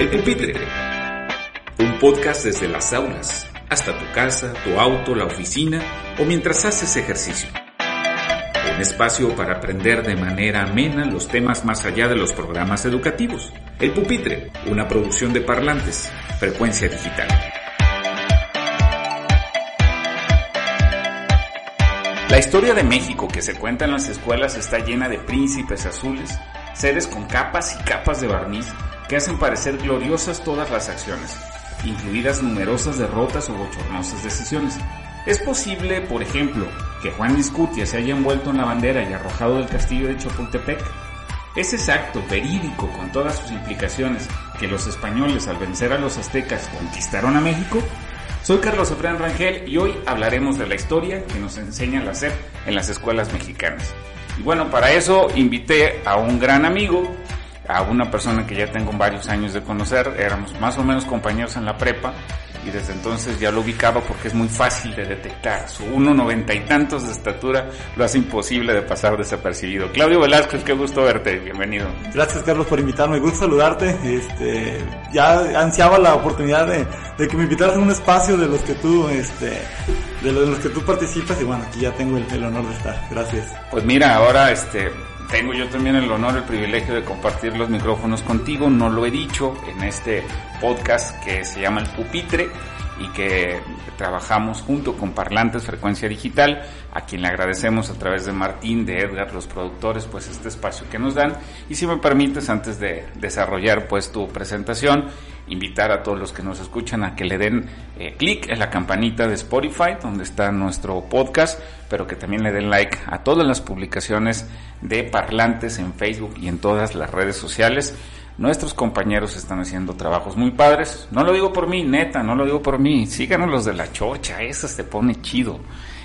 El Pupitre, un podcast desde las aulas hasta tu casa, tu auto, la oficina o mientras haces ejercicio. Un espacio para aprender de manera amena los temas más allá de los programas educativos. El Pupitre, una producción de parlantes, frecuencia digital. La historia de México que se cuenta en las escuelas está llena de príncipes azules, seres con capas y capas de barniz que hacen parecer gloriosas todas las acciones, incluidas numerosas derrotas o bochornosas decisiones. Es posible, por ejemplo, que Juan Discutia se haya envuelto en la bandera y arrojado del castillo de Chapultepec. Es exacto, verídico, con todas sus implicaciones, que los españoles al vencer a los aztecas conquistaron a México. Soy Carlos Efraín Rangel y hoy hablaremos de la historia que nos enseñan a hacer en las escuelas mexicanas. Y bueno, para eso invité a un gran amigo, a una persona que ya tengo varios años de conocer, éramos más o menos compañeros en la prepa y desde entonces ya lo ubicaba porque es muy fácil de detectar. Su 1,90 y tantos de estatura lo hace imposible de pasar desapercibido. Claudio Velázquez, qué gusto verte, bienvenido. Gracias Carlos por invitarme, gusto saludarte. Este, ya ansiaba la oportunidad de, de, que me invitaras a un espacio de los que tú, este, de los, que tú participas y bueno, aquí ya tengo el, el honor de estar. Gracias. Pues mira, ahora este, tengo yo también el honor, el privilegio de compartir los micrófonos contigo. No lo he dicho en este podcast que se llama El Pupitre y que trabajamos junto con Parlantes Frecuencia Digital, a quien le agradecemos a través de Martín, de Edgar, los productores, pues este espacio que nos dan. Y si me permites, antes de desarrollar pues tu presentación, invitar a todos los que nos escuchan a que le den eh, clic en la campanita de Spotify, donde está nuestro podcast, pero que también le den like a todas las publicaciones de Parlantes en Facebook y en todas las redes sociales. Nuestros compañeros están haciendo trabajos muy padres. No lo digo por mí, neta, no lo digo por mí. Síganos los de la chocha, eso se pone chido.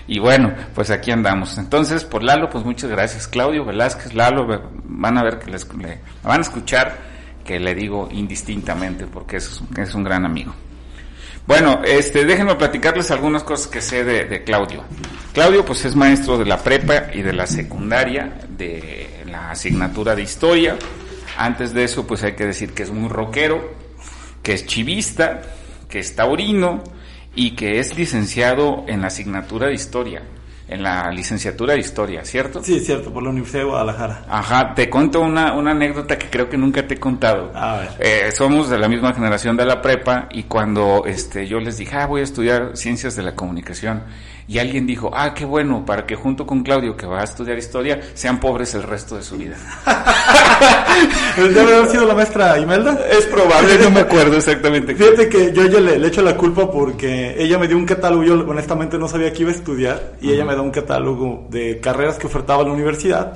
Y bueno, pues aquí andamos. Entonces, por Lalo, pues muchas gracias. Claudio Velázquez, Lalo, van a ver que les, le, van a escuchar que le digo indistintamente porque es, es un gran amigo. Bueno, este, déjenme platicarles algunas cosas que sé de, de, Claudio. Claudio, pues es maestro de la prepa y de la secundaria, de la asignatura de historia. Antes de eso, pues hay que decir que es muy rockero, que es chivista, que es taurino y que es licenciado en la asignatura de historia en la licenciatura de historia, ¿cierto? Sí, cierto, por la Universidad de Guadalajara. Ajá, te cuento una, una anécdota que creo que nunca te he contado. A ver. Eh, somos de la misma generación de la prepa y cuando este, yo les dije, ah, voy a estudiar ciencias de la comunicación, y alguien dijo, ah, qué bueno, para que junto con Claudio, que va a estudiar historia, sean pobres el resto de su vida. ¿Debe haber sido la maestra Imelda? Es probable, no me acuerdo exactamente. Fíjate que yo, yo le, le, echo la culpa porque ella me dio un catálogo, yo honestamente no sabía que iba a estudiar, y uh -huh. ella me da un catálogo de carreras que ofertaba la universidad.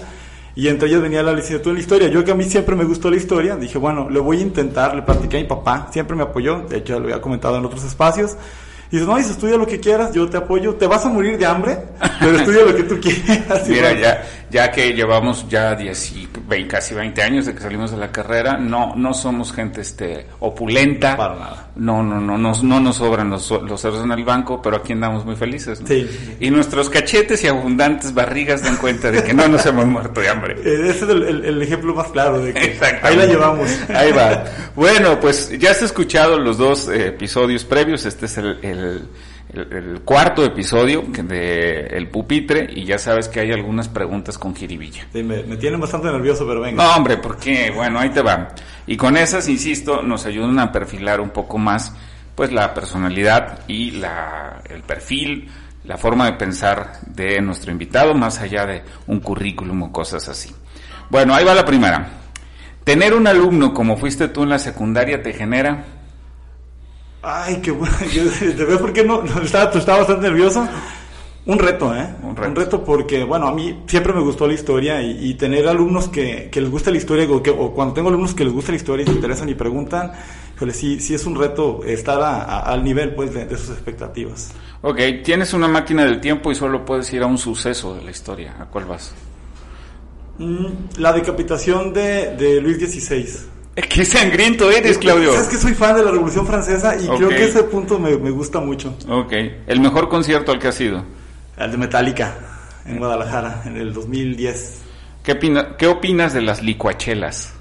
Y entre ellas venía la licenciatura en la historia. Yo que a mí siempre me gustó la historia, dije, bueno, lo voy a intentar, le platiqué a mi papá, siempre me apoyó, de hecho lo había comentado en otros espacios. Y dices, no, dices, estudia lo que quieras, yo te apoyo, te vas a morir de hambre, pero estudia lo que tú quieras. Mira, ya, ya que llevamos ya 10 y 20, casi 20 años de que salimos de la carrera, no, no somos gente este opulenta. Para nada. No, no, no, no, no nos sobran los, los ceros en el banco, pero aquí andamos muy felices. ¿no? Sí. Y nuestros cachetes y abundantes barrigas dan cuenta de que no nos hemos muerto de hambre. Eh, ese es el, el, el, ejemplo más claro de que ahí la llevamos. Ahí va. Bueno, pues ya has escuchado los dos eh, episodios previos, este es el, el el, el, cuarto episodio de El Pupitre y ya sabes que hay algunas preguntas con jiribilla. Sí, me, me tienen bastante nervioso, pero venga. No, hombre, ¿por qué? Bueno, ahí te va. Y con esas, insisto, nos ayudan a perfilar un poco más pues la personalidad y la, el perfil, la forma de pensar de nuestro invitado, más allá de un currículum o cosas así. Bueno, ahí va la primera. ¿Tener un alumno como fuiste tú en la secundaria te genera Ay, qué bueno. ¿Te ves por qué no? estaba, tú estabas bastante nervioso. Un reto, ¿eh? Un reto. porque, bueno, a mí siempre me gustó la historia y, tener alumnos que, les gusta la historia o, que, o cuando tengo alumnos que les gusta la historia y se interesan y preguntan, híjole, sí, sí es un reto estar al nivel, pues, de, sus expectativas. Ok, tienes una máquina del tiempo y solo puedes ir a un suceso de la historia. ¿A cuál vas? Mm, la decapitación de, de Luis XVI. Qué sangriento eres, Claudio. Es que soy fan de la Revolución Francesa y creo que ese punto me, me, gusta mucho. Ok. ¿El mejor concierto al que has sido? El de Metallica, en Guadalajara, en el 2010. ¿Qué, qué opinas de las licuachelas?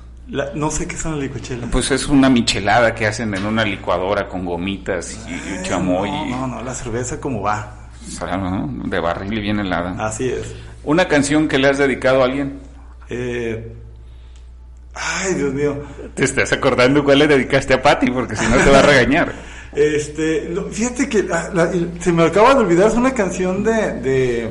no sé qué son las licuachelas. Pues es una michelada que hacen en una licuadora con gomitas y, chamoy. No, no, no, la cerveza como va. De barril y bien helada. Así es. ¿Una canción que le has dedicado a alguien? Eh, ay, Dios mío. Te estás acordando cuál le dedicaste a Patty, porque si no te va a regañar. Este, fíjate que ah, se me acaba de olvidar, es una canción de, de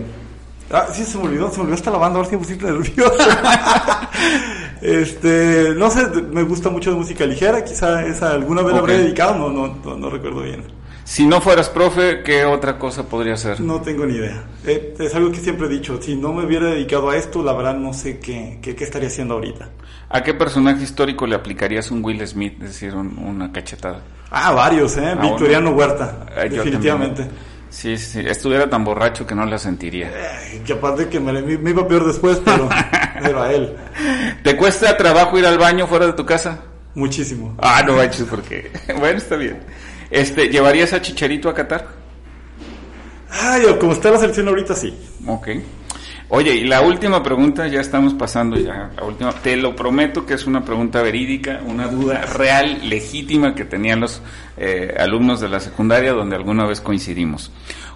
Ah, sí, se me olvidó, se me olvidó hasta la banda, ahora me pusiste nervioso. este, no sé, me gusta mucho de música ligera, quizá esa alguna vez la habré dedicado, no, no, no, recuerdo bien. Si no fueras profe, ¿qué otra cosa podría ser? No tengo ni idea. Eh, es algo que siempre he dicho, si no me hubiera dedicado a esto, la verdad no sé qué, qué, estaría haciendo ahorita. ¿A qué personaje histórico le aplicarías un Will Smith, es decir, una cachetada? Ah, varios, ¿eh? Victoriano Huerta, definitivamente. Sí, sí, estuviera tan borracho que no la sentiría. Eh, que aparte que me, me, iba peor después, pero era él. ¿Te cuesta trabajo ir al baño fuera de tu casa? Muchísimo. Ah, no manches, porque. bueno, está bien. Este, ¿Llevarías a Chicharito a Qatar? Ay, como está la selección ahorita, sí. Ok. Oye, y la última pregunta, ya estamos pasando ya, la última, te lo prometo que es una pregunta verídica, una duda real, legítima que tenían los eh, alumnos de la secundaria donde alguna vez coincidimos.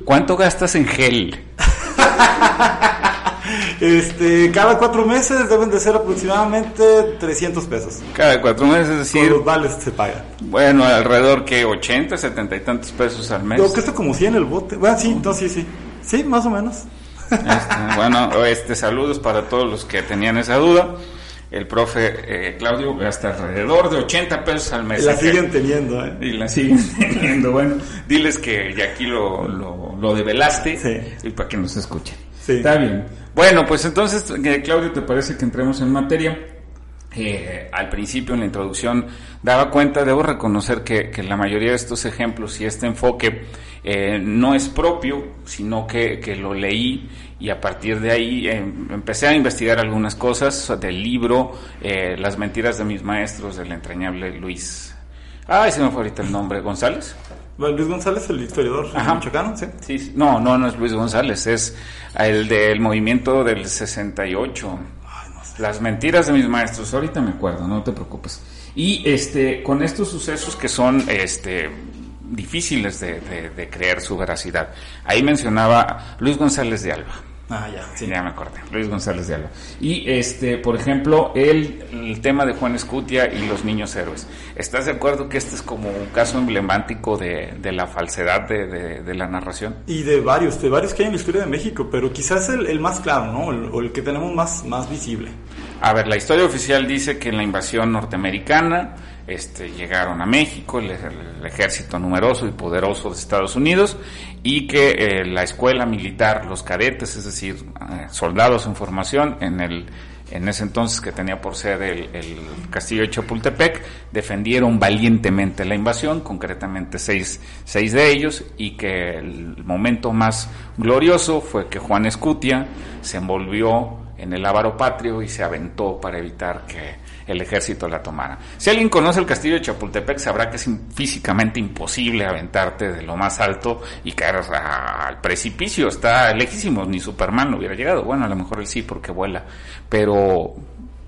¿Cuánto gastas en gel? este, cada cuatro meses deben de ser aproximadamente 300 pesos. Cada cuatro meses, es decir... Con los vales se paga. Bueno, alrededor que 80, 70 y tantos pesos al mes. Yo que esto como 100 el bote. Bueno, sí, no, sí, sí. Sí, más o menos. Este, bueno, este, saludos para todos los que tenían esa duda. El profe eh, Claudio gasta alrededor de 80 pesos al mes. Y la siguen teniendo, ¿eh? Y la siguen teniendo. Bueno, diles que ya aquí lo, lo, develaste y para que nos escuchen. Está bien. Bueno, pues entonces, eh, Claudio, ¿te parece que entremos en materia? Eh, al principio en la introducción daba cuenta, debo reconocer que, que la mayoría de estos ejemplos y este enfoque eh, no es propio, sino que, lo leí y a partir de ahí eh, empecé a investigar algunas cosas del libro Las mentiras de mis maestros del entrañable Luis. Ah, ese me fue ahorita el nombre, González. Luis González, el historiador michoacano, ¿sí? ¿sí? No, no, no es Luis González, es el del movimiento del 68. Las mentiras de mis maestros, ahorita me acuerdo, no te preocupes. Y este, con estos sucesos que son este, difíciles de, creer su veracidad. Ahí mencionaba Luis González de Alba. Ah, ya, sí. Ya me acordé, Luis González de Alba. Y, este, por ejemplo, el, el tema de Juan Escutia y los niños héroes. ¿Estás de acuerdo que este es como un caso emblemático de, la falsedad de, la narración? Y de varios, de varios que hay en la historia de México, pero quizás el, el más claro, ¿no? O el, que tenemos más, más visible. A ver, la historia oficial dice que en la invasión norteamericana este, llegaron a México, el, ejército numeroso y poderoso de Estados Unidos, y que eh, la escuela militar, los cadetes, es decir, eh, soldados en formación, en el en ese entonces que tenía por sede el, castillo de Chapultepec, defendieron valientemente la invasión, concretamente seis, seis de ellos, y que el momento más glorioso fue que Juan Escutia se envolvió en el ávaro patrio y se aventó para evitar que el ejército la tomara. Si alguien conoce el castillo de Chapultepec sabrá que es físicamente imposible aventarte de lo más alto y caer al precipicio, está lejísimo, ni Superman hubiera llegado. Bueno, a lo mejor él sí porque vuela, pero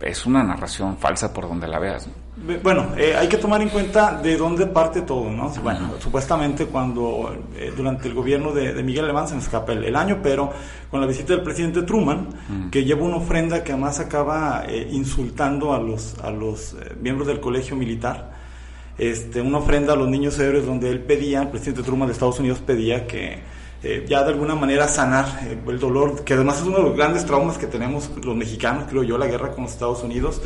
es una narración falsa por donde la veas. Bueno, eh, hay que tomar en cuenta de dónde parte todo, ¿no? Bueno, supuestamente cuando eh, durante el gobierno de, Miguel Alemán se me escapa el, año, pero con la visita del presidente Truman, que lleva una ofrenda que además acaba eh, insultando a los, a los miembros del colegio militar, este, una ofrenda a los niños héroes donde él pedía, el presidente Truman de Estados Unidos pedía que ya de alguna manera sanar el dolor, que además es uno de los grandes traumas que tenemos los mexicanos, creo yo, la guerra con los Estados Unidos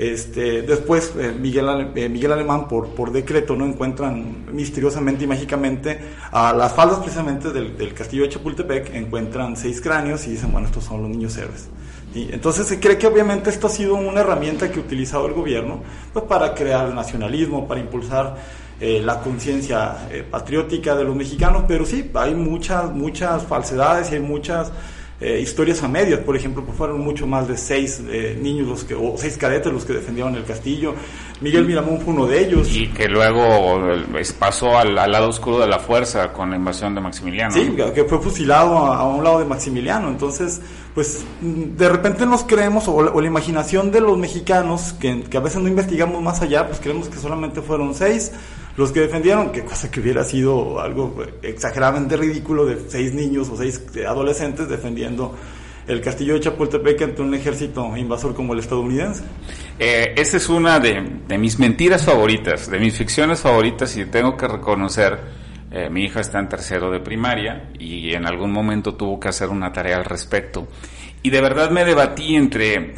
Este, después eh, Miguel, eh, Miguel Alemán por, por decreto no encuentran misteriosamente y mágicamente a las faldas precisamente del, del, castillo de Chapultepec encuentran seis cráneos y dicen bueno estos son los niños héroes. Y entonces se cree que obviamente esto ha sido una herramienta que ha utilizado el gobierno pues, para crear el nacionalismo, para impulsar eh, la conciencia patriótica de los mexicanos, pero sí, hay muchas, muchas falsedades y hay muchas eh, historias a medias, por ejemplo, pues fueron mucho más de seis eh, niños los que, o seis cadetes los que defendieron el castillo. Miguel Miramón fue uno de ellos. Y que luego pasó al, lado oscuro de la fuerza con la invasión de Maximiliano. Sí, que fue fusilado a, un lado de Maximiliano. Entonces, pues de repente nos creemos, o la, imaginación de los mexicanos, que, que a veces no investigamos más allá, pues creemos que solamente fueron seis los que defendieron, que cosa que hubiera sido algo exageradamente ridículo de seis niños o seis adolescentes defendiendo el castillo de Chapultepec ante un ejército invasor como el estadounidense. Eh, es una de, mis mentiras favoritas, de mis ficciones favoritas y tengo que reconocer, eh, mi hija está en tercero de primaria y en algún momento tuvo que hacer una tarea al respecto. Y de verdad me debatí entre,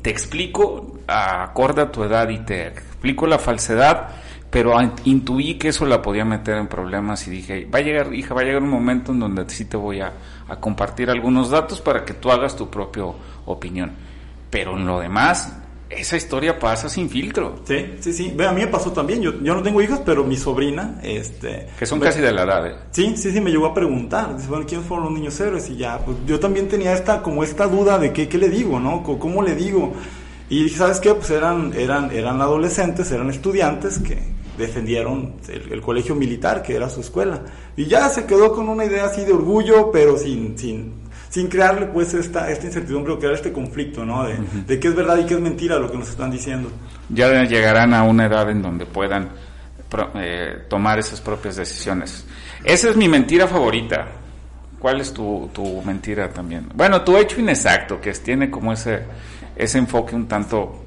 te explico acorde a tu edad y te explico la falsedad pero intuí que eso la podía meter en problemas y dije, va a llegar, hija, va a llegar un momento en donde sí te voy a, compartir algunos datos para que tú hagas tu propia opinión. Pero en lo demás, esa historia pasa sin filtro. Sí, sí, sí. a mí me pasó también. Yo, yo no tengo hijos, pero mi sobrina, este... Que son casi de la edad, ¿eh? Sí, sí, sí, me llegó a preguntar. Dice, bueno, ¿quiénes fueron los niños héroes? Y ya, pues yo también tenía esta, como esta duda de qué, qué le digo, ¿no? ¿Cómo le digo? Y ¿sabes qué? Pues eran, eran, eran adolescentes, eran estudiantes que defendieron el, colegio militar, que era su escuela. Y ya se quedó con una idea así de orgullo, pero sin, sin, sin crearle pues esta, esta incertidumbre o crear este conflicto, ¿no? De, de qué es verdad y qué es mentira lo que nos están diciendo. Ya llegarán a una edad en donde puedan eh, tomar esas propias decisiones. Esa es mi mentira favorita. ¿Cuál es tu, tu mentira también? Bueno, tu hecho inexacto, que tiene como ese, ese enfoque un tanto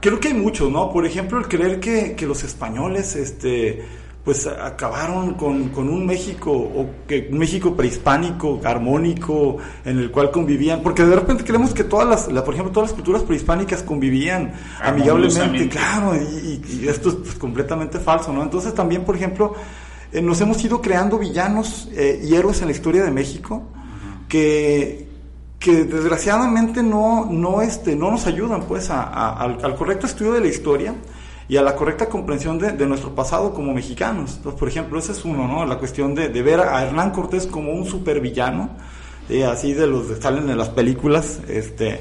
Creo que hay muchos, ¿no? Por ejemplo, el creer que, que los españoles, este, pues acabaron con, con, un México, o que un México prehispánico, armónico, en el cual convivían, porque de repente creemos que todas las, por ejemplo, todas las culturas prehispánicas convivían amigablemente, claro, y, esto es pues, completamente falso, ¿no? Entonces también, por ejemplo, eh, nos hemos ido creando villanos eh, y héroes en la historia de México, que, que desgraciadamente no, no, este, no nos ayudan pues al, correcto estudio de la historia y a la correcta comprensión de, nuestro pasado como mexicanos. Entonces, por ejemplo, ese es uno, ¿no? La cuestión de, ver a Hernán Cortés como un supervillano, así de los que salen en las películas, este,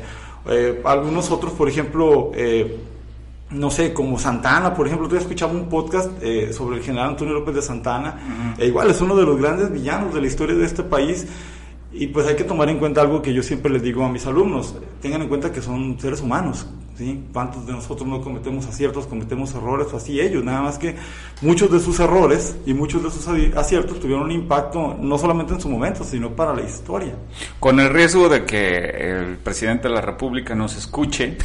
eh, algunos otros, por ejemplo, eh, no sé, como Santana, por ejemplo, tú escuchaba un podcast eh, sobre el general Antonio López de Santana, e igual es uno de los grandes villanos de la historia de este país, y pues hay que tomar en cuenta algo que yo siempre les digo a mis alumnos, tengan en cuenta que son seres humanos, ¿sí? ¿Cuántos de nosotros no cometemos aciertos, cometemos errores así ellos? Nada más que muchos de sus errores y muchos de sus aciertos tuvieron un impacto no solamente en su momento, sino para la historia. Con el riesgo de que el presidente de la República nos escuche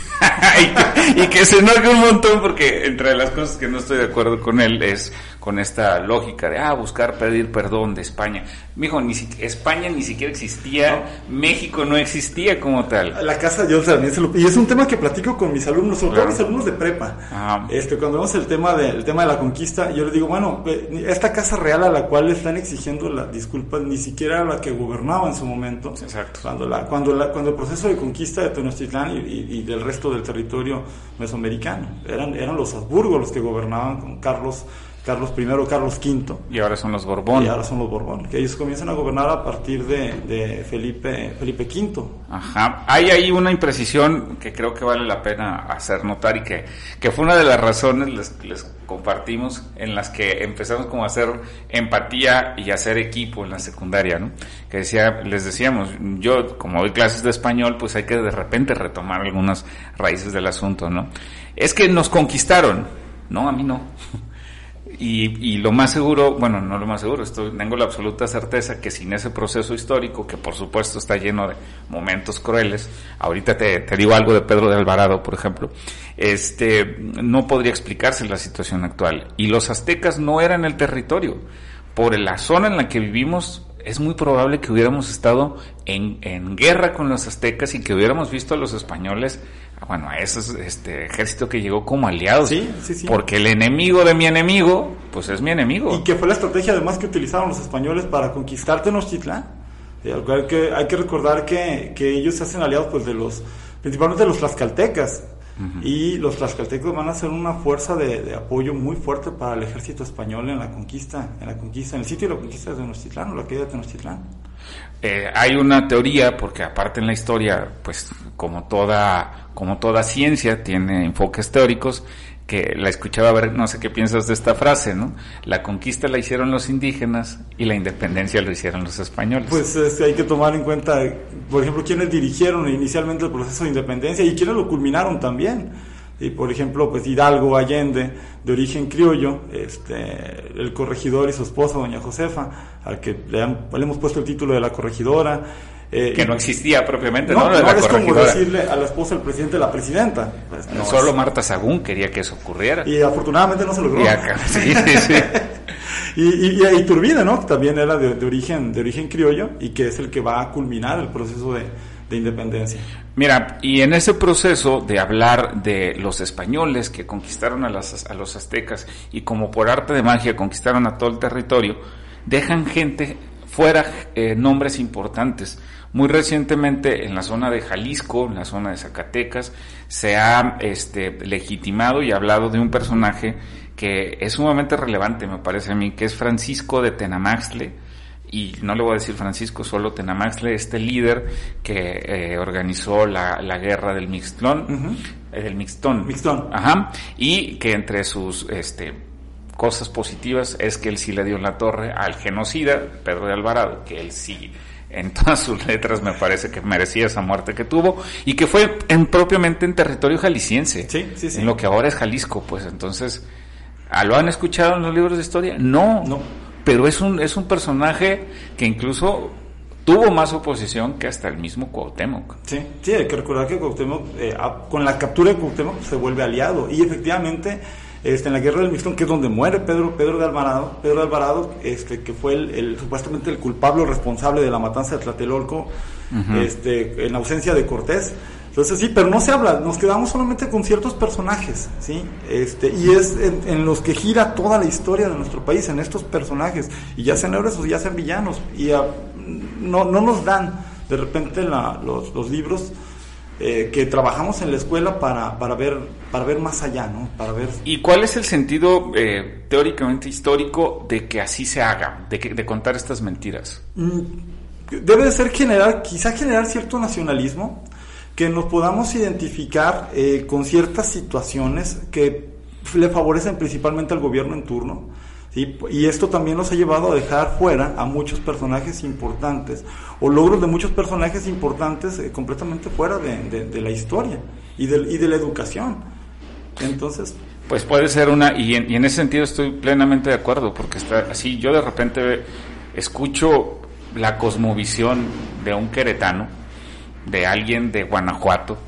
y, que, se enoje un montón porque entre las cosas que no estoy de acuerdo con él es con esta lógica de, ah, buscar pedir perdón de España. Mijo, ni España ni siquiera existía, México no existía como tal. La casa, yo también se lo... Y es un tema que platico con mis alumnos, sobre todo mis alumnos de prepa. Este, cuando vemos el tema, de, el tema de la conquista, yo les digo, bueno, esta casa real a la cual le están exigiendo la disculpa ni siquiera era la que gobernaba en su momento. Exacto. Cuando, la, cuando, la, cuando el proceso de conquista de Tenochtitlán y, del resto del territorio mesoamericano, eran, eran los Habsburgos los que gobernaban con Carlos Carlos I, Carlos V. Y ahora son los Borbón. Y ahora son los Borbón, que ellos comienzan a gobernar a partir de, Felipe, Felipe V. Ajá. Hay ahí una imprecisión que creo que vale la pena hacer notar y que, que fue una de las razones les, les compartimos en las que empezamos como a hacer empatía y hacer equipo en la secundaria, ¿no? Que decía, les decíamos, yo como doy clases de español, pues hay que de repente retomar algunas raíces del asunto, ¿no? Es que nos conquistaron, no, a mí no. Y, lo más seguro, bueno, no lo más seguro, estoy, tengo la absoluta certeza que sin ese proceso histórico, que por supuesto está lleno de momentos crueles, ahorita te, te digo algo de Pedro de Alvarado, por ejemplo, este, no podría explicarse la situación actual. Y los aztecas no eran el territorio. Por la zona en la que vivimos, es muy probable que hubiéramos estado en, en guerra con los aztecas y que hubiéramos visto a los españoles bueno, a ese este ejército que llegó como aliados. Sí, sí, sí. Porque el enemigo de mi enemigo, pues es mi enemigo. Y que fue la estrategia además que utilizaron los españoles para conquistar Tenochtitlán. Eh, hay, que, hay que recordar que, que ellos se hacen aliados pues de los, principalmente de los tlaxcaltecas. Y los tlaxcaltecos van a ser una fuerza de, de, apoyo muy fuerte para el ejército español en la conquista, en la conquista, en el sitio de la conquista de Tenochtitlán o la caída de Tenochtitlán. Eh, hay una teoría, porque aparte en la historia, pues como toda, como toda ciencia tiene enfoques teóricos, que la escuchaba ver, no sé qué piensas de esta frase, ¿no? La conquista la hicieron los indígenas y la independencia lo hicieron los españoles. Pues este, hay que tomar en cuenta, por ejemplo, quiénes dirigieron inicialmente el proceso de independencia y quiénes lo culminaron también. Y por ejemplo, pues Hidalgo Allende, de origen criollo, este, el corregidor y su esposa, doña Josefa, al que le, han, le hemos puesto el título de la corregidora, eh, que no existía propiamente, ¿no? No, no, no es como decirle a la esposa del presidente la presidenta. Pues, no Solo es. Marta Sagún quería que eso ocurriera. Y afortunadamente no se logró. Y acá, sí, sí, sí. y, y, y, Iturbide, ¿no? Que también era de, de, origen, de origen criollo y que es el que va a culminar el proceso de, de independencia. Mira, y en ese proceso de hablar de los españoles que conquistaron a, las, a los aztecas y como por arte de magia conquistaron a todo el territorio, dejan gente fuera eh, nombres importantes. Muy recientemente en la zona de Jalisco, en la zona de Zacatecas, se ha este, legitimado y hablado de un personaje que es sumamente relevante, me parece a mí, que es Francisco de Tenamaxle, y no le voy a decir Francisco, solo Tenamaxle, este líder que eh, organizó la, la, guerra del Mixtlón, uh -huh. eh, del Mixtón, Mixtón, ajá, y que entre sus este, cosas positivas es que él sí le dio la torre al genocida Pedro de Alvarado, que él sí en todas sus letras me parece que merecía esa muerte que tuvo y que fue en, propiamente en territorio jalisciense, sí, sí, sí. en lo que ahora es Jalisco, pues entonces, ¿lo han escuchado en los libros de historia? No, no. Pero es un, es un personaje que incluso tuvo más oposición que hasta el mismo Cuauhtémoc. Sí, sí, hay que recordar que Cuauhtémoc, eh, con la captura de Cuauhtémoc se vuelve aliado y efectivamente este, en la guerra del Mixtón, que es donde muere Pedro, Pedro de Alvarado, Pedro de Alvarado, este, que fue el, el supuestamente el culpable o responsable de la matanza de Tlatelolco, uh -huh. este, en ausencia de Cortés. Entonces sí, pero no se habla, nos quedamos solamente con ciertos personajes, ¿sí? Este, y es en, en, los que gira toda la historia de nuestro país, en estos personajes, y ya sean héroes o ya sean villanos, y a, no, no nos dan de repente la, los, los libros eh, que trabajamos en la escuela para, para, ver, para ver más allá, ¿no? Para ver... ¿Y cuál es el sentido eh, teóricamente histórico de que así se haga, de, que, de contar estas mentiras? Mm, debe de ser generar, quizá generar cierto nacionalismo, que nos podamos identificar eh, con ciertas situaciones que le favorecen principalmente al gobierno en turno. Y esto también nos ha llevado a dejar fuera a muchos personajes importantes o logros de muchos personajes importantes eh, completamente fuera de, de, de, la historia y de, y de la educación. Entonces... Pues puede ser una, y en, y en ese sentido estoy plenamente de acuerdo, porque está así, yo de repente escucho la cosmovisión de un queretano, de alguien de Guanajuato,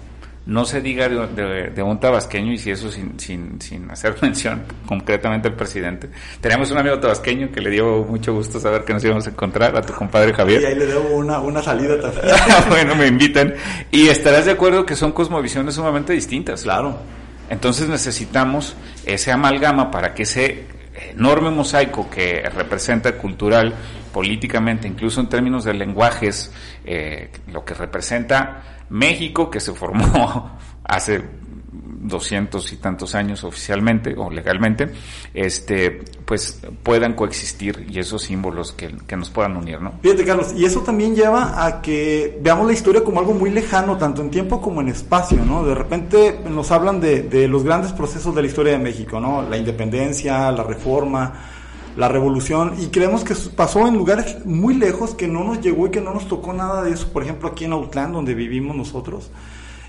no se diga de, de, de, un tabasqueño y si eso sin, sin, sin hacer mención concretamente al presidente. Tenemos un amigo tabasqueño que le dio mucho gusto saber que nos íbamos a encontrar, a tu compadre Javier. Y ahí le debo una, una salida también. bueno, me invitan. Y estarás de acuerdo que son cosmovisiones sumamente distintas. Claro. Entonces necesitamos ese amalgama para que ese enorme mosaico que representa cultural, políticamente, incluso en términos de lenguajes, eh, lo que representa México, que se formó hace doscientos y tantos años oficialmente o legalmente, este, pues puedan coexistir y esos símbolos que, que, nos puedan unir, ¿no? Fíjate, Carlos, y eso también lleva a que veamos la historia como algo muy lejano, tanto en tiempo como en espacio, ¿no? De repente nos hablan de, de los grandes procesos de la historia de México, ¿no? La independencia, la reforma, la revolución y creemos que pasó en lugares muy lejos que no nos llegó y que no nos tocó nada de eso, por ejemplo aquí en Autlán donde vivimos nosotros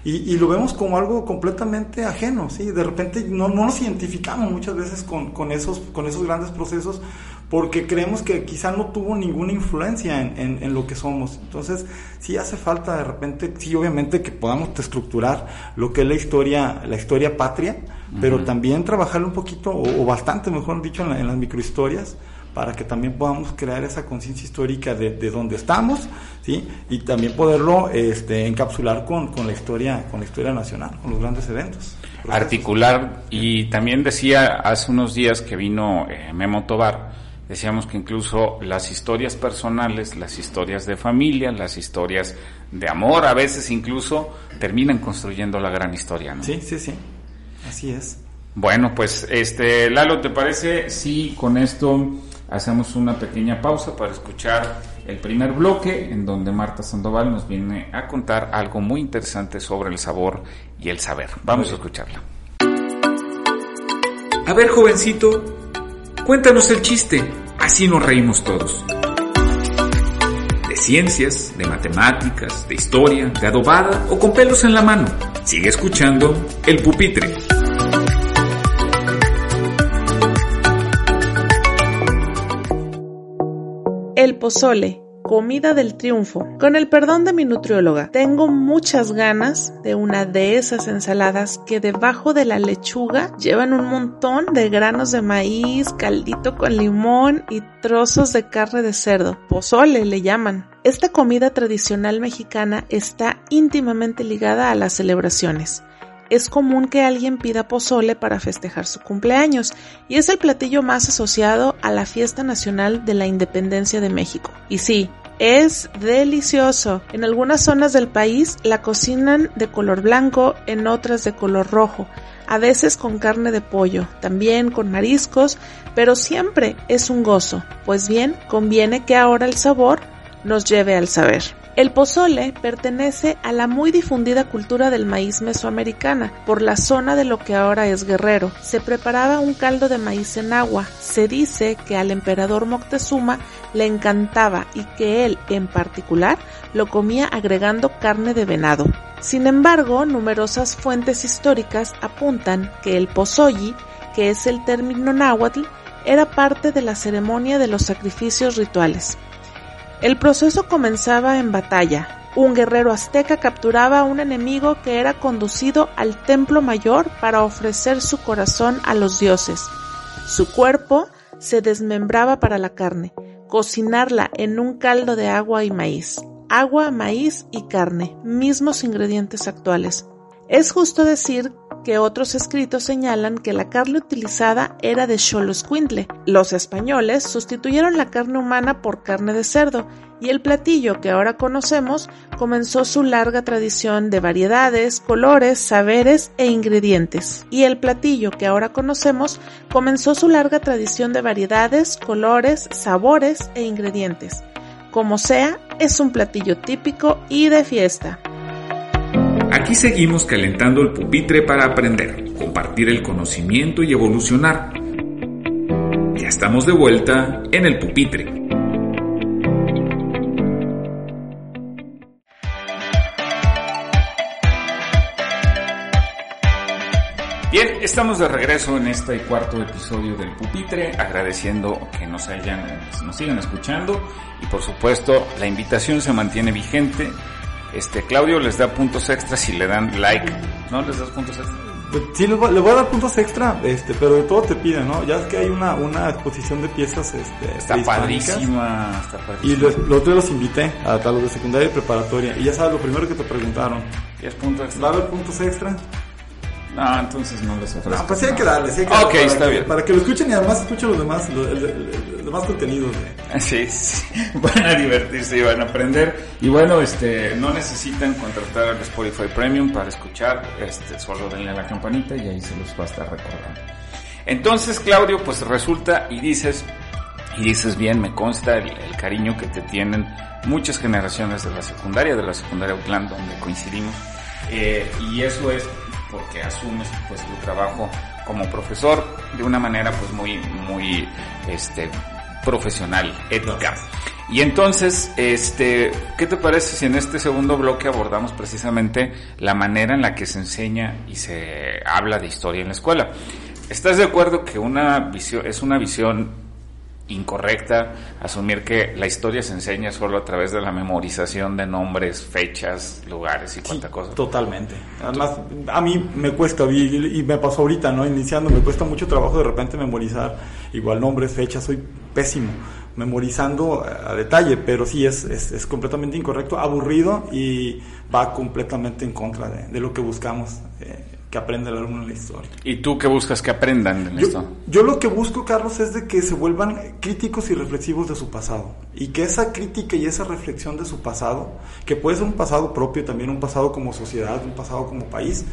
y, y lo vemos como algo completamente ajeno, ¿sí? de repente no, no nos identificamos muchas veces con, con, esos, con esos grandes procesos porque creemos que quizá no tuvo ninguna influencia en, en, en, lo que somos. Entonces, sí hace falta de repente, sí obviamente que podamos estructurar lo que es la historia, la historia patria, uh -huh. pero también trabajar un poquito, o, o, bastante mejor dicho, en, la, en las microhistorias, para que también podamos crear esa conciencia histórica de, de dónde estamos, ¿sí? Y también poderlo este, encapsular con, con, la historia, con la historia nacional, con los grandes eventos. Articular, y también decía hace unos días que vino eh, Memo Tobar, decíamos que incluso las historias personales, las historias de familia, las historias de amor, a veces incluso terminan construyendo la gran historia, ¿no? Sí, sí, sí, así es. Bueno, pues este Lalo, ¿te parece si con esto hacemos una pequeña pausa para escuchar el primer bloque en donde Marta Sandoval nos viene a contar algo muy interesante sobre el sabor y el saber? Vamos a escucharla. A ver, jovencito, cuéntanos el chiste, así nos reímos todos. De ciencias, de matemáticas, de historia, de adobada o con pelos en la mano. Sigue escuchando El Pupitre. El pozole, comida del triunfo. Con el perdón de mi nutrióloga, tengo muchas ganas de una de esas ensaladas que debajo de la lechuga llevan un montón de granos de maíz, caldito con limón y trozos de carne de cerdo. Pozole le llaman. Esta comida tradicional mexicana está íntimamente ligada a las celebraciones es común que alguien pida pozole para festejar su cumpleaños y es el platillo más asociado a la fiesta nacional de la independencia de México. Y sí, es delicioso. En algunas zonas del país la cocinan de color blanco, en otras de color rojo, a veces con carne de pollo, también con mariscos, pero siempre es un gozo. Pues bien, conviene que ahora el sabor nos lleve al saber. El pozole pertenece a la muy difundida cultura del maíz mesoamericana, por la zona de lo que ahora es Guerrero. Se preparaba un caldo de maíz en agua. Se dice que al emperador Moctezuma le encantaba y que él, en particular, lo comía agregando carne de venado. Sin embargo, numerosas fuentes históricas apuntan que el pozolli, que es el término náhuatl, era parte de la ceremonia de los sacrificios rituales. El proceso comenzaba en batalla. Un guerrero azteca capturaba a un enemigo que era conducido al templo mayor para ofrecer su corazón a los dioses. Su cuerpo se desmembraba para la carne, cocinarla en un caldo de agua y maíz. Agua, maíz y carne, mismos ingredientes actuales. Es justo decir que otros escritos señalan que la carne utilizada era de Xoloscuintle. Los españoles sustituyeron la carne humana por carne de cerdo y el platillo que ahora conocemos comenzó su larga tradición de variedades, colores, saberes e ingredientes. Y el platillo que ahora conocemos comenzó su larga tradición de variedades, colores, sabores e ingredientes. Como sea, es un platillo típico y de fiesta. Aquí seguimos calentando el pupitre para aprender, compartir el conocimiento y evolucionar. Ya estamos de vuelta en el pupitre. Bien, estamos de regreso en este cuarto episodio del Pupitre, agradeciendo que nos hayan, nos sigan escuchando y por supuesto la invitación se mantiene vigente este, Claudio les da puntos extras si le dan like. ¿No les das puntos extras? Sí, le voy, voy a dar puntos extra, este, pero de todo te piden, ¿no? Ya es que hay una, una exposición de piezas, este, está padrísima, está padrísima. Y los, los otros los invité a, los de secundaria y preparatoria. Y ya sabes, lo primero que te preguntaron. ¿Y es punto extra? ¿Va a haber puntos extra? No, entonces no les ofrezco. No, pues sí hay que darles, sí hay que Ok, darles está para bien. Para que lo escuchen y además escuchen los demás, los, el, el- el demás contenidos. Sí, sí, van a divertirse y van a aprender. Y bueno, este, no necesitan contratar el Spotify Premium para escuchar, este, solo denle a la campanita y ahí se los va a estar recordando. Entonces, Claudio, pues resulta y dices, y dices bien, me consta el, el cariño que te tienen muchas generaciones de la secundaria, de la secundaria Outland, donde coincidimos. Eh, y eso es porque asumes pues tu trabajo como profesor de una manera pues muy, muy, este, profesional, ética. Y entonces, este, ¿qué te parece si en este segundo bloque abordamos precisamente la manera en la que se enseña y se habla de historia en la escuela? ¿Estás de acuerdo que una visión, es una visión incorrecta asumir que la historia se enseña solo a través de la memorización de nombres, fechas, lugares y cuánta cosa. Totalmente. Además, a mí me cuesta, y, me pasó ahorita, ¿no? Iniciando, me cuesta mucho trabajo de repente memorizar igual nombres, fechas, soy pésimo memorizando a detalle, pero sí es, es, completamente incorrecto, aburrido y va completamente en contra de, lo que buscamos. Eh, que aprenda el alumno en la historia. ¿Y tú qué buscas que aprendan en esto? Yo lo que busco, Carlos, es de que se vuelvan críticos y reflexivos de su pasado. Y que esa crítica y esa reflexión de su pasado, que puede ser un pasado propio, también un pasado como sociedad, un pasado como país,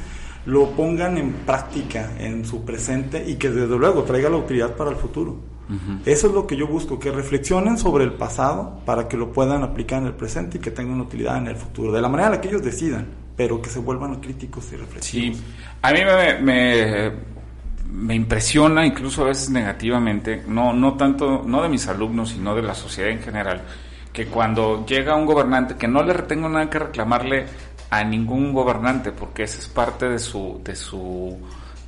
lo pongan en práctica en su presente y que desde luego traiga la utilidad para el futuro. Eso es lo que yo busco, que reflexionen sobre el pasado para que lo puedan aplicar en el presente y que tengan utilidad en el futuro, de la manera en la que ellos decidan, pero que se vuelvan críticos y reflexivos. Sí, a mí me, me, impresiona, incluso a veces negativamente, no, no tanto, no de mis alumnos, sino de la sociedad en general, que cuando llega un gobernante, que no le tengo nada que reclamarle a ningún gobernante, porque esa es parte de su, de su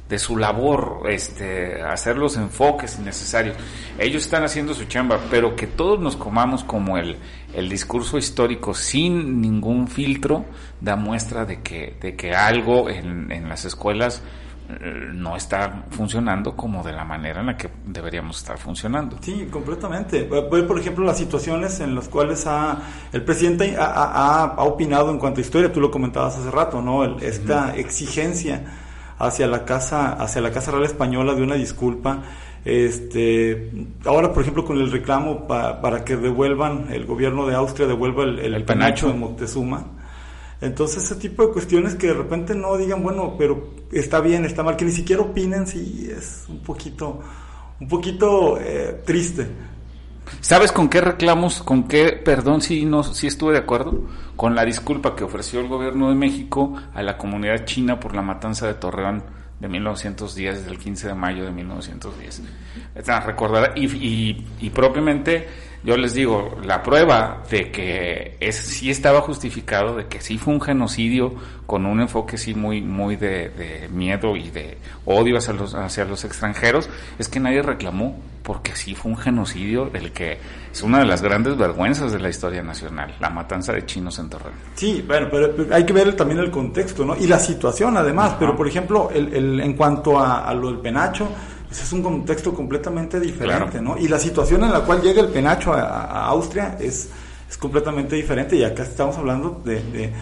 de su labor, este, hacer los enfoques necesarios. Ellos están haciendo su chamba, pero que todos nos comamos como el, el discurso histórico sin ningún filtro da muestra de que, de que algo en, en las escuelas eh, no está funcionando como de la manera en la que deberíamos estar funcionando. Sí, completamente. Por ejemplo, las situaciones en las cuales ha, el presidente ha, ha, ha opinado en cuanto a historia, tú lo comentabas hace rato, ¿no? esta exigencia hacia la casa, hacia la Casa Real Española de una disculpa. Este, ahora, por ejemplo, con el reclamo para que devuelvan, el gobierno de Austria devuelva el, penacho de Moctezuma. Entonces, ese tipo de cuestiones que de repente no digan, bueno, pero está bien, está mal, que ni siquiera opinen, sí, es un poquito, un poquito eh, triste. ¿Sabes con qué reclamos, con qué, perdón si no, si estuve de acuerdo? Con la disculpa que ofreció el gobierno de México a la comunidad china por la matanza de Torreón de 1910, desde el 15 de mayo de 1910. Recordar, y, y, y propiamente yo les digo, la prueba de que es, sí estaba justificado, de que sí fue un genocidio con un enfoque sí muy, muy de, miedo y de odio hacia los, hacia los extranjeros, es que nadie reclamó, porque sí fue un genocidio del que es una de las grandes vergüenzas de la historia nacional, la matanza de chinos en Torreón. Sí, bueno, pero hay que ver también el contexto, ¿no? Y la situación además, pero por ejemplo, el, el, en cuanto a, a lo del penacho, pues es un contexto completamente diferente, ¿no? Y la situación en la cual llega el penacho a, Austria es, es, completamente diferente y acá estamos hablando de, de,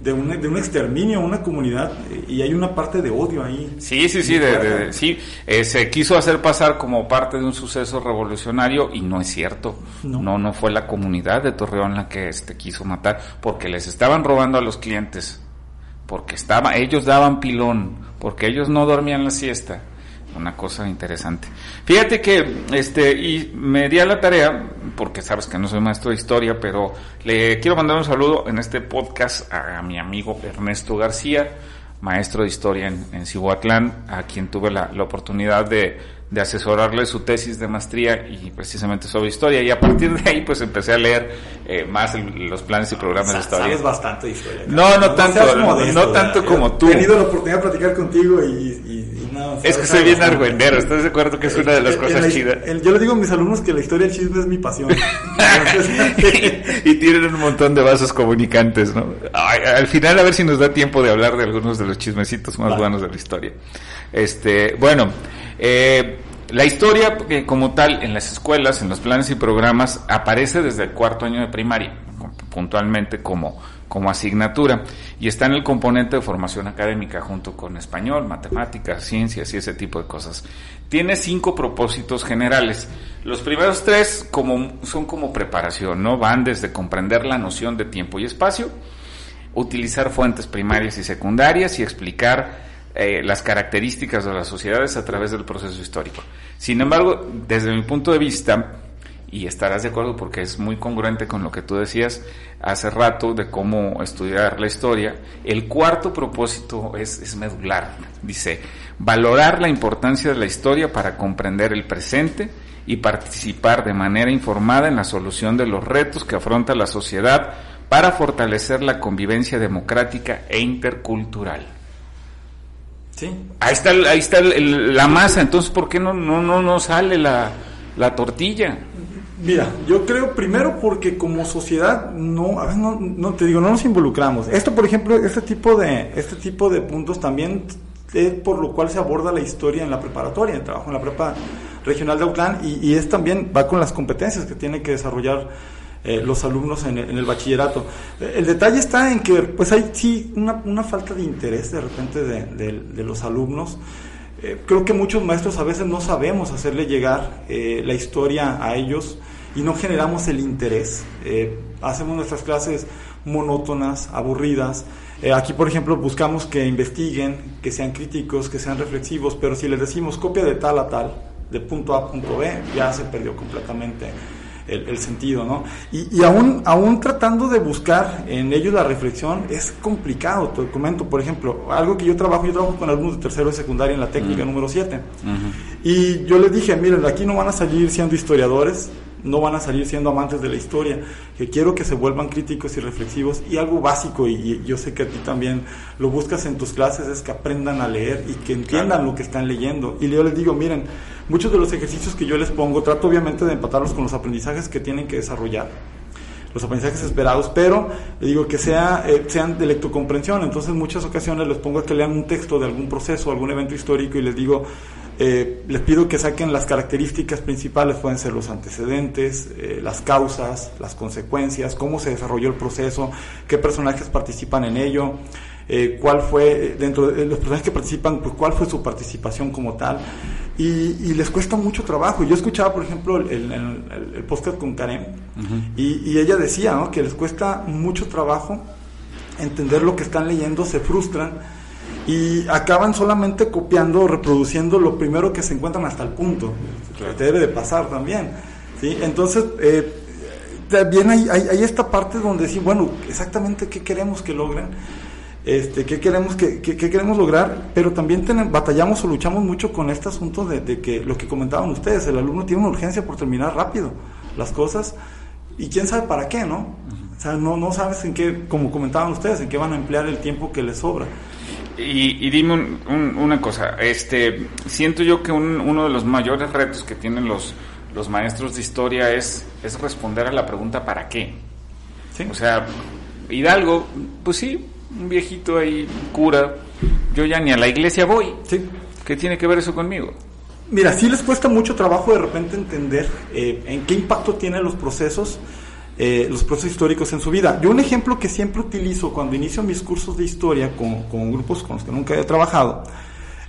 de, un, de un exterminio, una comunidad y hay una parte de odio ahí. Sí, sí, sí, de, sí. Eh, se quiso hacer pasar como parte de un suceso revolucionario y no es cierto. No, no, no fue la comunidad de Torreón la que este, quiso matar porque les estaban robando a los clientes porque estaba, ellos daban pilón, porque ellos no dormían la siesta, una cosa interesante. Fíjate que, este, y me di a la tarea, porque sabes que no soy maestro de historia, pero le quiero mandar un saludo en este podcast a, mi amigo Ernesto García, maestro de historia en, en Cihuatlán, a quien tuve la oportunidad de de asesorarle su tesis de maestría y precisamente sobre historia y a partir de ahí pues empecé a leer eh, más los planes y programas de historia. Sabes bastante de historia. No, no, tanto, no, tanto como tú. He tenido la oportunidad de platicar contigo y, y, no, Es que soy bien argüendero, ¿estás de acuerdo que es una de las cosas chidas? yo le digo a mis alumnos que la historia del chisme es mi pasión. y tienen un montón de vasos comunicantes, ¿no? al final a ver si nos da tiempo de hablar de algunos de los chismecitos más buenos de la historia. Este, bueno, eh, la historia eh, como tal en las escuelas, en los planes y programas, aparece desde el cuarto año de primaria, puntualmente como, como asignatura, y está en el componente de formación académica junto con español, matemáticas, ciencias y ese tipo de cosas. Tiene cinco propósitos generales. Los primeros tres como, son como preparación, ¿no? Van desde comprender la noción de tiempo y espacio, utilizar fuentes primarias y secundarias y explicar eh, las características de las sociedades a través del proceso histórico. Sin embargo, desde mi punto de vista, y estarás de acuerdo porque es muy congruente con lo que tú decías hace rato de cómo estudiar la historia, el cuarto propósito es, es medular. Dice, valorar la importancia de la historia para comprender el presente y participar de manera informada en la solución de los retos que afronta la sociedad para fortalecer la convivencia democrática e intercultural. Ahí está, ahí está la masa, entonces ¿por qué no, no, no, no sale la, tortilla? Mira, yo creo primero porque como sociedad no, a no, no te digo, no nos involucramos. Esto, por ejemplo, este tipo de, este tipo de puntos también es por lo cual se aborda la historia en la preparatoria, el trabajo en la prepa regional de Autlán y, es también va con las competencias que tienen que desarrollar eh, los alumnos en el, en el bachillerato. Eh, El detalle está en que pues hay sí una, falta de interés de repente de los alumnos. Eh, creo que muchos maestros a veces no sabemos hacerle llegar eh, la historia a ellos y no generamos el interés. Eh, hacemos nuestras clases monótonas, aburridas. Eh, aquí, por ejemplo, buscamos que investiguen, que sean críticos, que sean reflexivos, pero si les decimos copia de tal a tal, de punto A a punto B, ya se perdió completamente el, el sentido, ¿no? Y, y aún, aún tratando de buscar en ellos la reflexión es complicado, te comento, por ejemplo, algo que yo trabajo, yo trabajo con alumnos de tercero de secundaria en la técnica número 7, y yo les dije, miren, aquí no van a salir siendo historiadores, no van a salir siendo amantes de la historia, que quiero que se vuelvan críticos y reflexivos, y algo básico, y, y yo sé que a ti también lo buscas en tus clases, es que aprendan a leer y que entiendan lo que están leyendo. Y yo les digo, miren, muchos de los ejercicios que yo les pongo, trato obviamente de empatarlos con los aprendizajes que tienen que desarrollar los aprendizajes esperados, pero le digo que sea, eh, sean de lectocomprensión. Entonces, en muchas ocasiones les pongo a que lean un texto de algún proceso, algún evento histórico y les digo, eh, les pido que saquen las características principales, pueden ser los antecedentes, eh, las causas, las consecuencias, cómo se desarrolló el proceso, qué personajes participan en ello. eh, cuál fue, eh, dentro de los personajes que participan, pues cuál fue su participación como tal. Y, y les cuesta mucho trabajo. Yo escuchaba, por ejemplo, el, el, el- el podcast con Karen, y, y ella decía ¿no? que les cuesta mucho trabajo entender lo que están leyendo, se frustran y acaban solamente copiando o reproduciendo lo primero que se encuentran hasta el punto. Que debe de pasar también. ¿sí? Entonces, eh, también hay, hay, hay esta parte donde sí, bueno, exactamente qué queremos que logren, este, qué queremos que, qué- qué queremos lograr, pero también tenem- batallamos o luchamos mucho con este asunto de, de que lo que comentaban ustedes, el alumno tiene una urgencia por terminar rápido las cosas y quién sabe para qué, ¿no? O sea, no, no sabes en qué, como comentaban ustedes, en qué van a emplear el tiempo que les sobra. Y, y dime un- un- una cosa, este, siento yo que un- uno de los mayores retos que tienen los, los maestros de historia es, es responder a la pregunta ¿para qué? ¿sí? O sea, Hidalgo, pues sí, un viejito ahí, cura, yo ya ni a la iglesia voy. Sí. ¿Qué tiene que ver eso conmigo? Mira, sí les cuesta mucho trabajo de repente entender eh, en qué impacto tienen los procesos, eh, los procesos históricos en su vida. Yo un ejemplo que siempre utilizo cuando inicio mis cursos de historia con, con grupos con los que nunca he trabajado,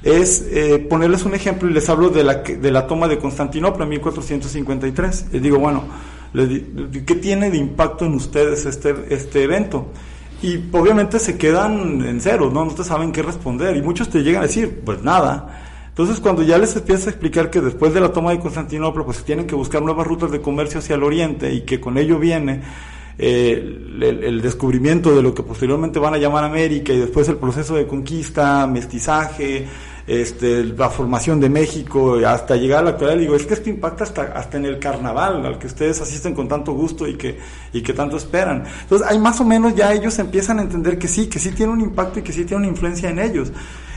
es eh, ponerles un ejemplo y les hablo de la, de la toma de Constantinopla en 1453. Les digo, bueno, ¿qué tiene de impacto en ustedes este, este evento? Y obviamente se quedan en cero, ¿no? No te saben qué responder. Y muchos te llegan a decir, pues nada. Entonces, cuando ya les empieza a explicar que después de la toma de Constantinopla, pues tienen que buscar nuevas rutas de comercio hacia el oriente y que con ello viene eh, el, el descubrimiento de lo que posteriormente van a llamar América y después el proceso de conquista, mestizaje, este, la formación de México, hasta llegar a la actualidad, digo, es que esto impacta hasta, hasta en el carnaval, al que ustedes asisten con tanto gusto y que, y que tanto esperan. Entonces, hay más o menos ya ellos empiezan a entender que sí, que sí tiene un impacto y que sí tiene una influencia en ellos.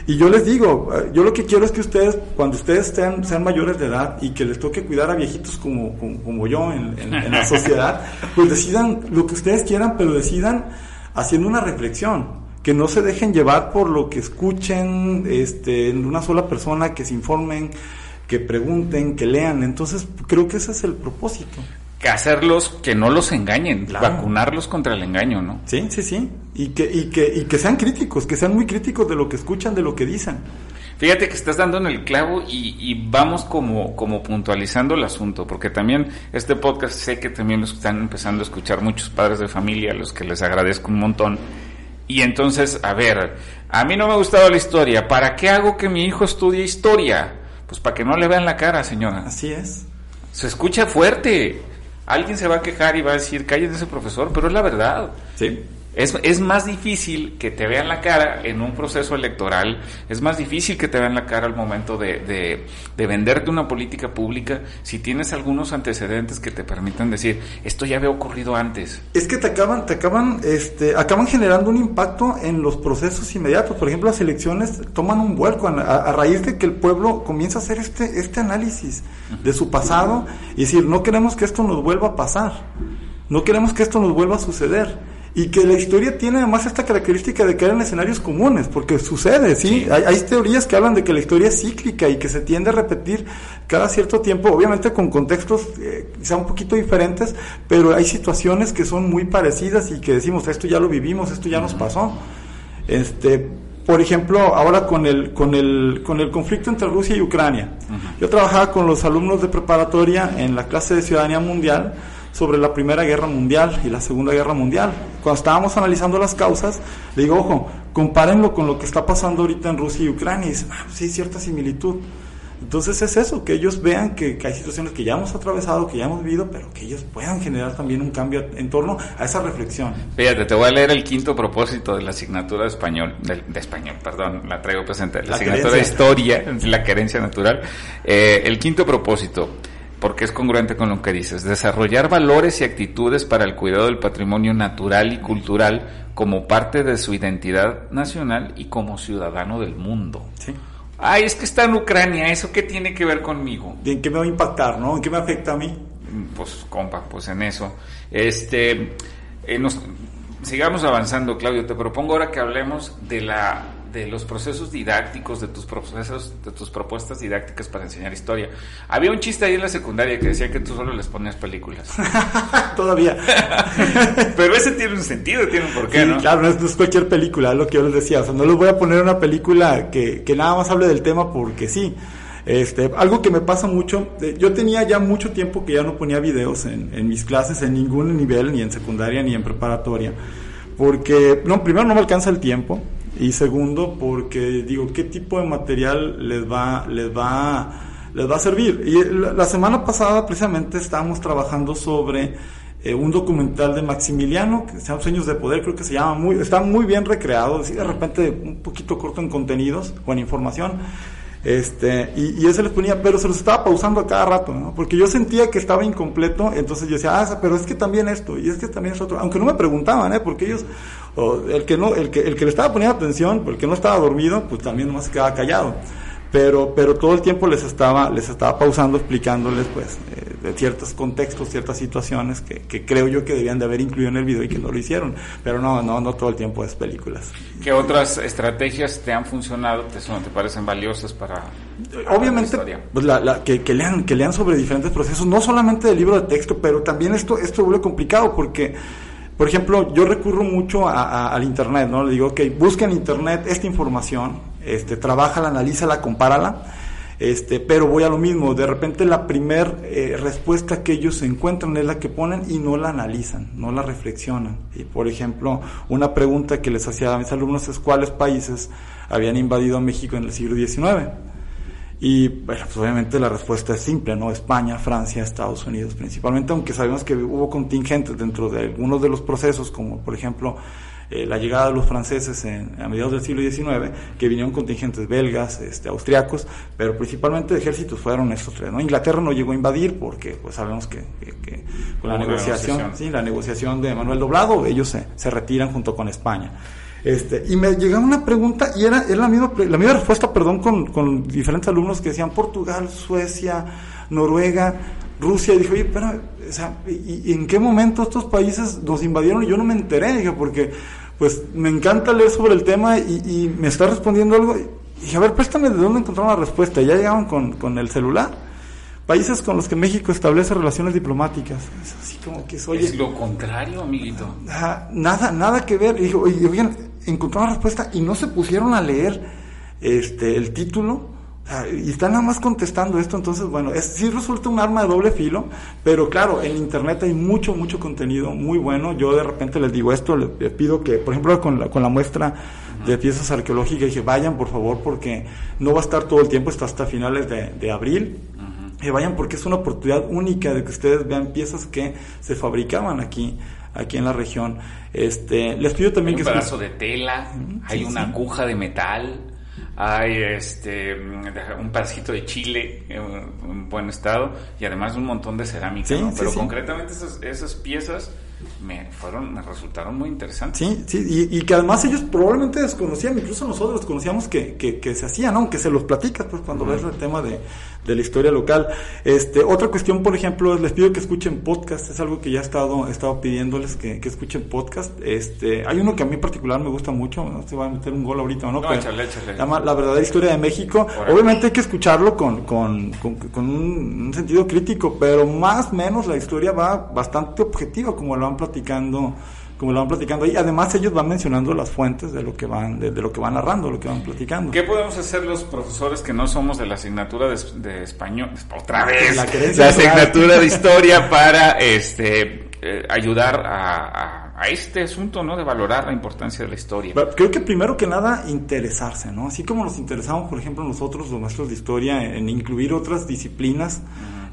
Y yo les digo, eh, yo lo que quiero es que ustedes, cuando ustedes sean, sean mayores de edad y que les toque cuidar a viejitos como, como, como yo en, en- en la sociedad, pues decidan lo que ustedes quieran, pero decidan haciendo una reflexión. Que no se dejen llevar por lo que escuchen este, en una sola persona, que se informen, que pregunten, que lean. Entonces, creo que ese es el propósito. Que hacerlos, que no los engañen, Claro. vacunarlos contra el engaño, ¿no? Sí, sí, sí. Y que, y, que, y que sean críticos, que sean muy críticos de lo que escuchan, de lo que dicen. Fíjate que estás dando en el clavo y, y vamos como, como puntualizando el asunto, porque también este podcast sé que también lo están empezando a escuchar muchos padres de familia, a los que les agradezco un montón. Y entonces, a ver, a mí no me ha gustado la historia, ¿para qué hago que mi hijo estudie historia? Pues para que no le vean la cara, señora. Así es. Se escucha fuerte. Alguien se va a quejar y va a decir, cállate ese profesor, pero es la verdad. Sí. Es, más difícil que te vean la cara en un proceso electoral, es más difícil que te vean la cara al momento de, venderte una política pública si tienes algunos antecedentes que te permitan decir, esto ya había ocurrido antes. Es que te acaban, te acaban, este, acaban generando un impacto en los procesos inmediatos. Por ejemplo, las elecciones toman un vuelco a, a raíz de que el pueblo comienza a hacer este, este análisis de su pasado y decir, no queremos que esto nos vuelva a pasar, no queremos que esto nos vuelva a suceder y que la historia tiene además esta característica de caer en escenarios comunes, porque sucede, ¿sí? sí. Hay, hay, teorías que hablan de que la historia es cíclica y que se tiende a repetir cada cierto tiempo, obviamente con contextos eh, quizá un poquito diferentes, pero hay situaciones que son muy parecidas y que decimos, esto ya lo vivimos, esto ya nos pasó. Este, por ejemplo, ahora con el, con el, con el conflicto entre Rusia y Ucrania. Uh -huh. Yo trabajaba con los alumnos de preparatoria en la clase de Ciudadanía Mundial, sobre la Primera Guerra Mundial y la Segunda Guerra Mundial. Cuando estábamos analizando las causas, le digo, ojo, compárenlo con lo que está pasando ahorita en Rusia y Ucrania. Y dicen, ah, sí, cierta similitud. Entonces es eso, que ellos vean que, que, hay situaciones que ya hemos atravesado, que ya hemos vivido, pero que ellos puedan generar también un cambio en torno a esa reflexión. Fíjate, te voy a leer el quinto propósito de la asignatura de español, de, de español, perdón, la traigo presente, la, la asignatura querencia. de historia, la querencia natural. Eh, el quinto propósito, porque es congruente con lo que dices, desarrollar valores y actitudes para el cuidado del patrimonio natural y cultural como parte de su identidad nacional y como ciudadano del mundo. Sí. Ay, es que está en Ucrania, ¿eso qué tiene que ver conmigo? ¿En qué me va a impactar, no? ¿En qué me afecta a mí? Pues, compa, pues en eso. Este, eh, nos, sigamos avanzando, Claudio. Te propongo ahora que hablemos de la de los procesos didácticos, de tus procesos, de tus propuestas didácticas para enseñar historia. Había un chiste ahí en la secundaria que decía que tú solo les ponías películas. Todavía. Pero ese tiene un sentido, tiene un porqué, sí, ¿no? Claro, no es, no es, cualquier película, es lo que yo les decía. O sea, no les voy a poner una película que, que nada más hable del tema porque sí. Este, algo que me pasa mucho, yo tenía ya mucho tiempo que ya no ponía videos en, en mis clases en ningún nivel, ni en secundaria ni en preparatoria, porque, no, primero no me alcanza el tiempo, y segundo porque digo qué tipo de material les va les va les va a servir y la semana pasada precisamente estábamos trabajando sobre eh, un documental de Maximiliano que se llama Sueños de Poder creo que se llama muy está muy bien recreado de repente un poquito corto en contenidos o en información este, y, y ese les ponía, pero se los estaba pausando a cada rato, ¿no? Porque yo sentía que estaba incompleto, entonces yo decía, ah, pero es que también esto, y es que también es otro, aunque no me preguntaban, ¿eh? Porque ellos, o el que no, el que, el que le estaba poniendo atención, el que no estaba dormido, pues también nomás se quedaba callado. Pero, pero todo el tiempo les estaba, les estaba pausando, explicándoles, pues, eh, de ciertos contextos, ciertas situaciones que, que, creo yo que debían de haber incluido en el video y que no lo hicieron. Pero no, no, no todo el tiempo es películas. ¿Qué otras estrategias te han funcionado, te, son, te parecen valiosas para, obviamente pues la, la, que, que, lean que lean sobre diferentes procesos no solamente del libro de texto pero también esto esto vuelve complicado porque por ejemplo yo recurro mucho a, al internet no le digo ok busca en internet esta información este trabájala analízala compárala este pero voy a lo mismo. De repente la primer eh, respuesta que ellos encuentran es la que ponen y no la analizan no la reflexionan. Y por ejemplo una pregunta que les hacía a mis alumnos es cuáles países habían invadido a México en el siglo XIX y bueno, pues obviamente la respuesta es simple, ¿no? España, Francia, Estados Unidos principalmente, aunque sabemos que hubo contingentes dentro de algunos de los procesos, como por ejemplo eh, la llegada de los franceses en, a mediados del siglo XIX, que vinieron contingentes belgas, este, austriacos, pero principalmente de ejércitos fueron estos tres, ¿no? Inglaterra no llegó a invadir porque pues sabemos que, que, que con la negociación, negociación, sí, la negociación de Manuel Doblado, ellos se, se retiran junto con España. Este, y me llegaba una pregunta y era, era la, misma, la misma respuesta, perdón, con, con diferentes alumnos que decían Portugal, Suecia, Noruega, Rusia. Y dije, oye, pero, o sea, ¿y, ¿y, en qué momento estos países nos invadieron? Y yo no me enteré, dije, porque pues me encanta leer sobre el tema y, y me está respondiendo algo. Y dije, a ver, préstame de dónde encontrar la respuesta. Y ya llegaban con, con el celular países con los que México establece relaciones diplomáticas. Es así como que soy. Es lo contrario, amiguito. Nada, nada que ver. Y oye, oigan, encontró una respuesta y no se pusieron a leer este el título. y están nada más contestando esto, entonces, bueno, es, sí resulta un arma de doble filo, pero claro, en Internet hay mucho, mucho contenido muy bueno. Yo de repente les digo esto, les, les pido que, por ejemplo, con la, con la muestra de piezas arqueológicas, dije, vayan por favor, porque no va a estar todo el tiempo, está hasta finales de, de abril que vayan porque es una oportunidad única de que ustedes vean piezas que se fabricaban aquí aquí en la región. Este, les pido también hay que un pedazo de tela, hay sí, una sí. aguja de metal, hay este un pedacito de chile en, en buen estado y además un montón de cerámica, Sí, ¿no? Pero concretamente esas, esas piezas me fueron, me resultaron muy interesantes. Sí, sí, y, y que además ellos probablemente desconocían, incluso nosotros desconocíamos que, que, que se hacían, ¿no? aunque se los platicas pues cuando ves el tema de, de la historia local. Este, otra cuestión, por ejemplo, es les pido que escuchen podcast, es algo que ya he estado, he estado pidiéndoles que, que escuchen podcast. Este, hay uno que a mí en particular me gusta mucho, no se va a meter un gol ahorita o no, No, pero échale, échale. llama La verdadera historia de México. Obviamente hay que escucharlo con, con, con, con un, un sentido crítico, pero más o menos la historia va bastante objetiva, como lo van platicando como lo van platicando ahí. Además ellos van mencionando las fuentes de lo que van de, de lo que van narrando, lo que van platicando. ¿Qué podemos hacer los profesores que no somos de la asignatura de, de español? Otra vez. La asignatura de historia para este eh, ayudar a, a- a este asunto, ¿no? De valorar la importancia de la historia. Creo que primero que nada interesarse, ¿no? Así como nos interesamos, por ejemplo, nosotros, los maestros de historia, en incluir otras disciplinas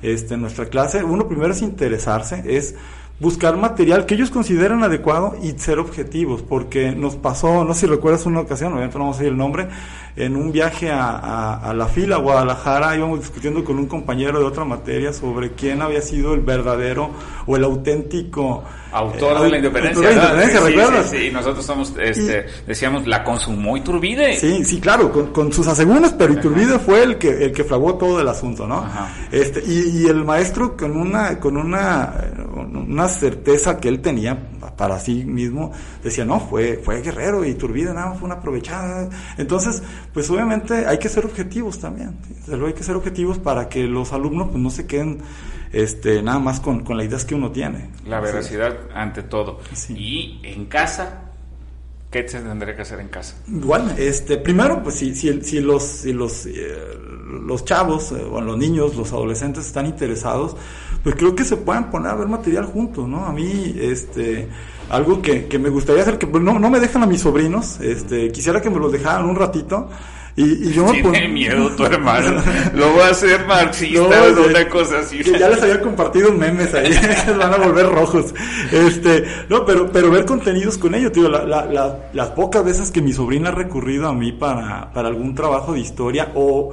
este, en nuestra clase, uno primero es interesarse, es buscar material que ellos consideren adecuado y ser objetivos, porque nos pasó, no sé si recuerdas una ocasión, obviamente no vamos a decir el nombre, en un viaje a, a- a la fila, a Guadalajara, íbamos discutiendo con un compañero de otra materia sobre quién había sido el verdadero o el auténtico Autor eh, de la independencia. autor de la independencia, Sí, ¿recuerdas? Sí, sí, nosotros somos, este, decíamos, la consumó Iturbide. Sí, sí, claro, con, con sus asegúnes, pero Iturbide fue el que el que fraguó todo el asunto, ¿no? Ajá. Este y, y el maestro con una con una una certeza que él tenía para sí mismo decía no fue fue guerrero y Iturbide nada más fue una aprovechada. Entonces, pues obviamente hay que ser objetivos también. ¿sí? Hay que ser objetivos para que los alumnos pues no se queden este nada más con, con las ideas que uno tiene. La Sí. veracidad ante todo. Sí. Y en casa, ¿qué se tendría que hacer en casa? Igual, este, primero, pues si, si, si los, si los, eh, los chavos, eh, o los niños, los adolescentes están interesados, pues creo que se pueden poner a ver material juntos, ¿no? A mí, este, algo que, que me gustaría hacer, que pues, no, no me dejan a mis sobrinos, este, quisiera que me los dejaran un ratito, y, y yo me pon- miedo tu hermano. Lo va a hacer marxista No, o una cosa así. Que ya les había compartido memes ahí, van a volver rojos. Este, no, pero, pero ver contenidos con ellos, tío, la, la, la- las pocas veces que mi sobrina ha recurrido a mí para, para algún trabajo de historia o,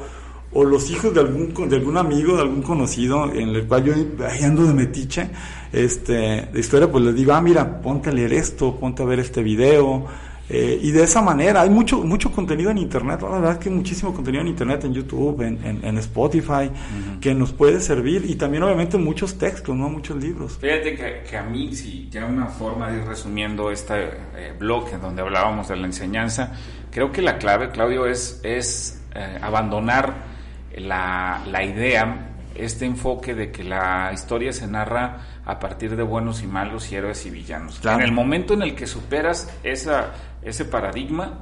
o los hijos de algún, de algún amigo, de algún conocido, en el cual yo ahí ando de metiche, este, de historia, pues les digo, ah, mira, ponte a leer esto, ponte a ver este video, eh, y de esa manera, hay mucho, mucho contenido en Internet, la verdad es que muchísimo contenido en Internet, en YouTube, en, en, en Spotify, que nos puede servir, y también obviamente muchos textos, ¿no? Muchos libros. Fíjate que, que a mí, si ya una forma de ir resumiendo este eh, blog en donde hablábamos de la enseñanza, creo que la clave, Claudio, es, es eh, abandonar la, la idea, este enfoque de que la historia se narra a partir de buenos y malos y héroes y villanos. Claro. En el momento en el que superas esa, ese paradigma,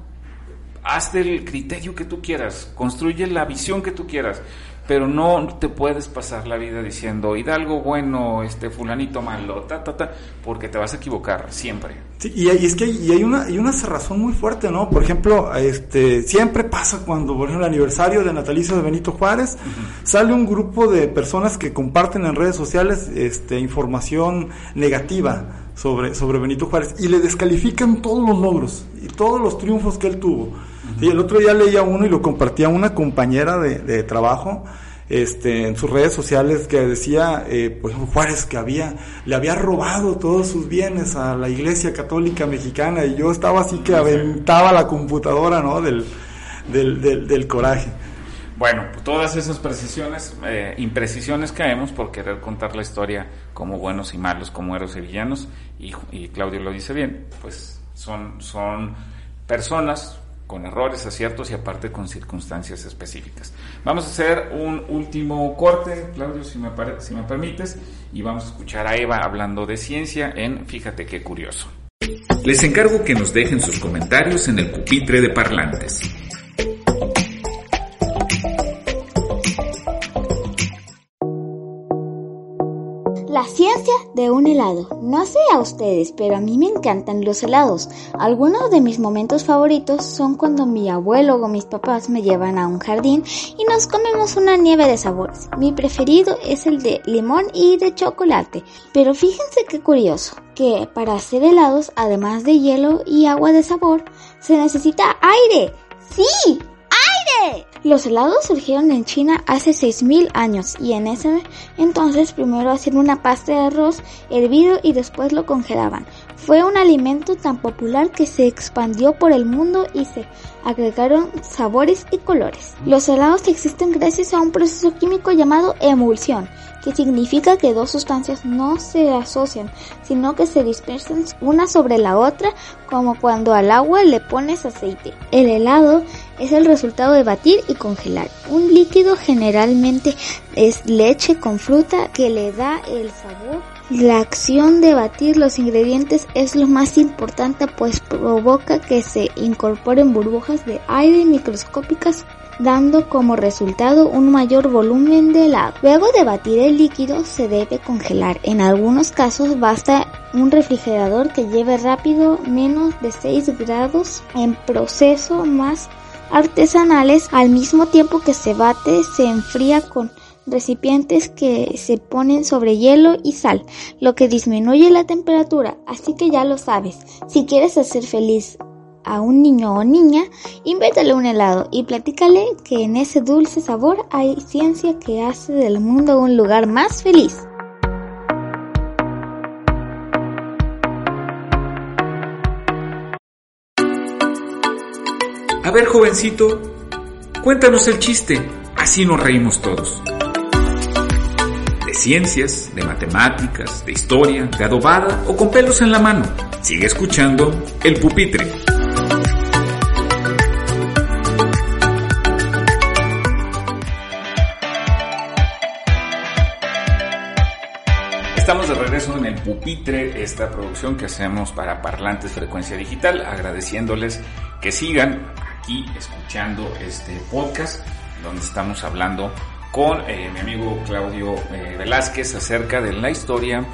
hazte el criterio que tú quieras, construye la visión que tú quieras, pero no te puedes pasar la vida diciendo Hidalgo bueno, este fulanito malo, ta ta ta, porque te vas a equivocar siempre. Sí, y, hay- y es que hay, y hay una hay una cerrazón muy fuerte, ¿no? Por ejemplo, este siempre pasa cuando, por ejemplo, el aniversario de natalicio de Benito Juárez, sale un grupo de personas que comparten en redes sociales este información negativa sobre sobre Benito Juárez y le descalifican todos los logros y todos los triunfos que él tuvo. Y el otro día leía uno y lo compartía una compañera de, de trabajo este, en sus redes sociales que decía, eh, ejemplo, Juárez que había, le había robado todos sus bienes a la Iglesia Católica Mexicana y yo estaba así que aventaba la computadora, ¿no? Del, del, del, del coraje. Bueno, pues todas esas precisiones, eh, imprecisiones caemos por querer contar la historia como buenos y malos, como héroes y villanos, y, Claudio lo dice bien, pues son, son personas con errores, aciertos y aparte con circunstancias específicas. Vamos a hacer un último corte, Claudio, si me, si me permites, y vamos a escuchar a Eva hablando de ciencia en Fíjate qué curioso. Les encargo que nos dejen sus comentarios en el pupitre de parlantes. La ciencia de un helado. No sé a ustedes, pero a mí me encantan los helados. Algunos de mis momentos favoritos son cuando mi abuelo o mis papás me llevan a un jardín y nos comemos una nieve de sabores. Mi preferido es el de limón y de chocolate. Pero fíjense qué curioso, que para hacer helados, además de hielo y agua de sabor, se necesita aire. ¡Sí! Los helados surgieron en China hace 6.000 años y en ese entonces primero hacían una pasta de arroz hervido y después lo congelaban. Fue un alimento tan popular que se expandió por el mundo y se agregaron sabores y colores. Los helados existen gracias a un proceso químico llamado emulsión, que significa que dos sustancias no se asocian, sino que se dispersan una sobre la otra como cuando al agua le pones aceite. El helado es el resultado de batir y congelar. Un líquido generalmente es leche con fruta que le da el sabor. La acción de batir los ingredientes es lo más importante pues provoca que se incorporen burbujas de aire microscópicas dando como resultado un mayor volumen de helado. Luego de batir el líquido se debe congelar. En algunos casos basta un refrigerador que lleve rápido menos de 6 grados en proceso más artesanales al mismo tiempo que se bate se enfría con recipientes que se ponen sobre hielo y sal, lo que disminuye la temperatura, así que ya lo sabes, si quieres hacer feliz a un niño o niña, invétale un helado y platícale que en ese dulce sabor hay ciencia que hace del mundo un lugar más feliz. Ver, jovencito, cuéntanos el chiste, así nos reímos todos. De ciencias, de matemáticas, de historia, de adobada o con pelos en la mano. Sigue escuchando El Pupitre. Estamos de regreso en el Pupitre, esta producción que hacemos para Parlantes Frecuencia Digital, agradeciéndoles que sigan aquí escuchando este podcast donde estamos hablando con eh, mi amigo Claudio eh, Velázquez acerca de la historia,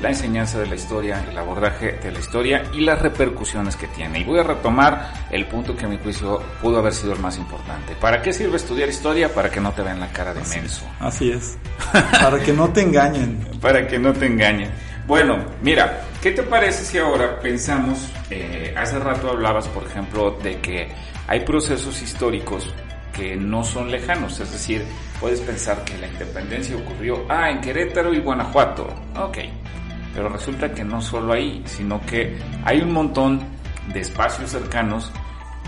la enseñanza de la historia, el abordaje de la historia y las repercusiones que tiene. Y voy a retomar el punto que a mi juicio pudo haber sido el más importante. ¿Para qué sirve estudiar historia? Para que no te vean la cara de menso. Así es. Para que no te engañen. Para que no te engañen. Bueno, mira, ¿qué te parece si ahora pensamos, eh, hace rato hablabas, por ejemplo, de que hay procesos históricos que no son lejanos, es decir, puedes pensar que la independencia ocurrió, ah, en Querétaro y Guanajuato, ok, pero resulta que no solo ahí, sino que hay un montón de espacios cercanos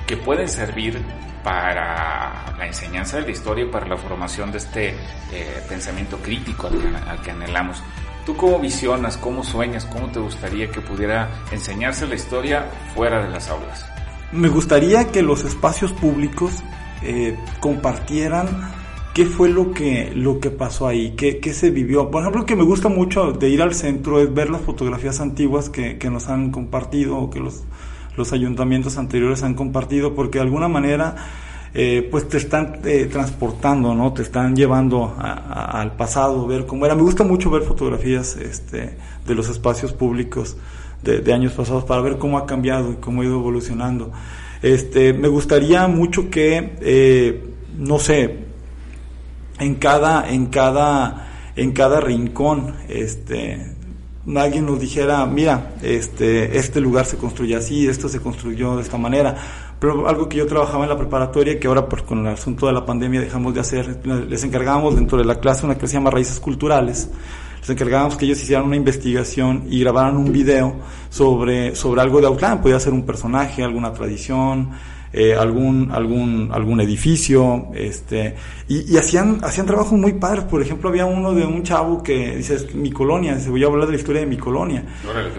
que pueden servir para la enseñanza de la historia y para la formación de este eh, pensamiento crítico al que, al que anhelamos. ¿Tú cómo visionas, cómo sueñas, cómo te gustaría que pudiera enseñarse la historia fuera de las aulas? Me gustaría que los espacios públicos eh, compartieran qué fue lo que, lo que pasó ahí, qué, qué, se vivió. Por ejemplo, lo que me gusta mucho de ir al centro es ver las fotografías antiguas que, que nos han compartido o que los, los ayuntamientos anteriores han compartido, porque de alguna manera eh, pues te están eh, transportando, ¿no? Te están llevando a, al pasado, ver cómo era. Me gusta mucho ver fotografías este, de los espacios públicos de, años pasados para ver cómo ha cambiado y cómo ha ido evolucionando. Este, me gustaría mucho que, eh, no sé, en cada, en cada, en cada rincón, este, alguien nos dijera, mira, este, este lugar se construye así, esto se construyó de esta manera. Pero algo que yo trabajaba en la preparatoria, que ahora con el asunto de la pandemia dejamos de hacer, les encargábamos dentro de la clase una que se llama Raíces Culturales. Les encargábamos que ellos hicieran una investigación y grabaran un video sobre, sobre algo de Autlán. Podía ser un personaje, alguna tradición, eh, algún, algún, algún edificio, este, y, y, hacían, hacían trabajos muy padres. Por ejemplo, había uno de un chavo que dice, mi colonia, se voy a hablar de la historia de mi colonia.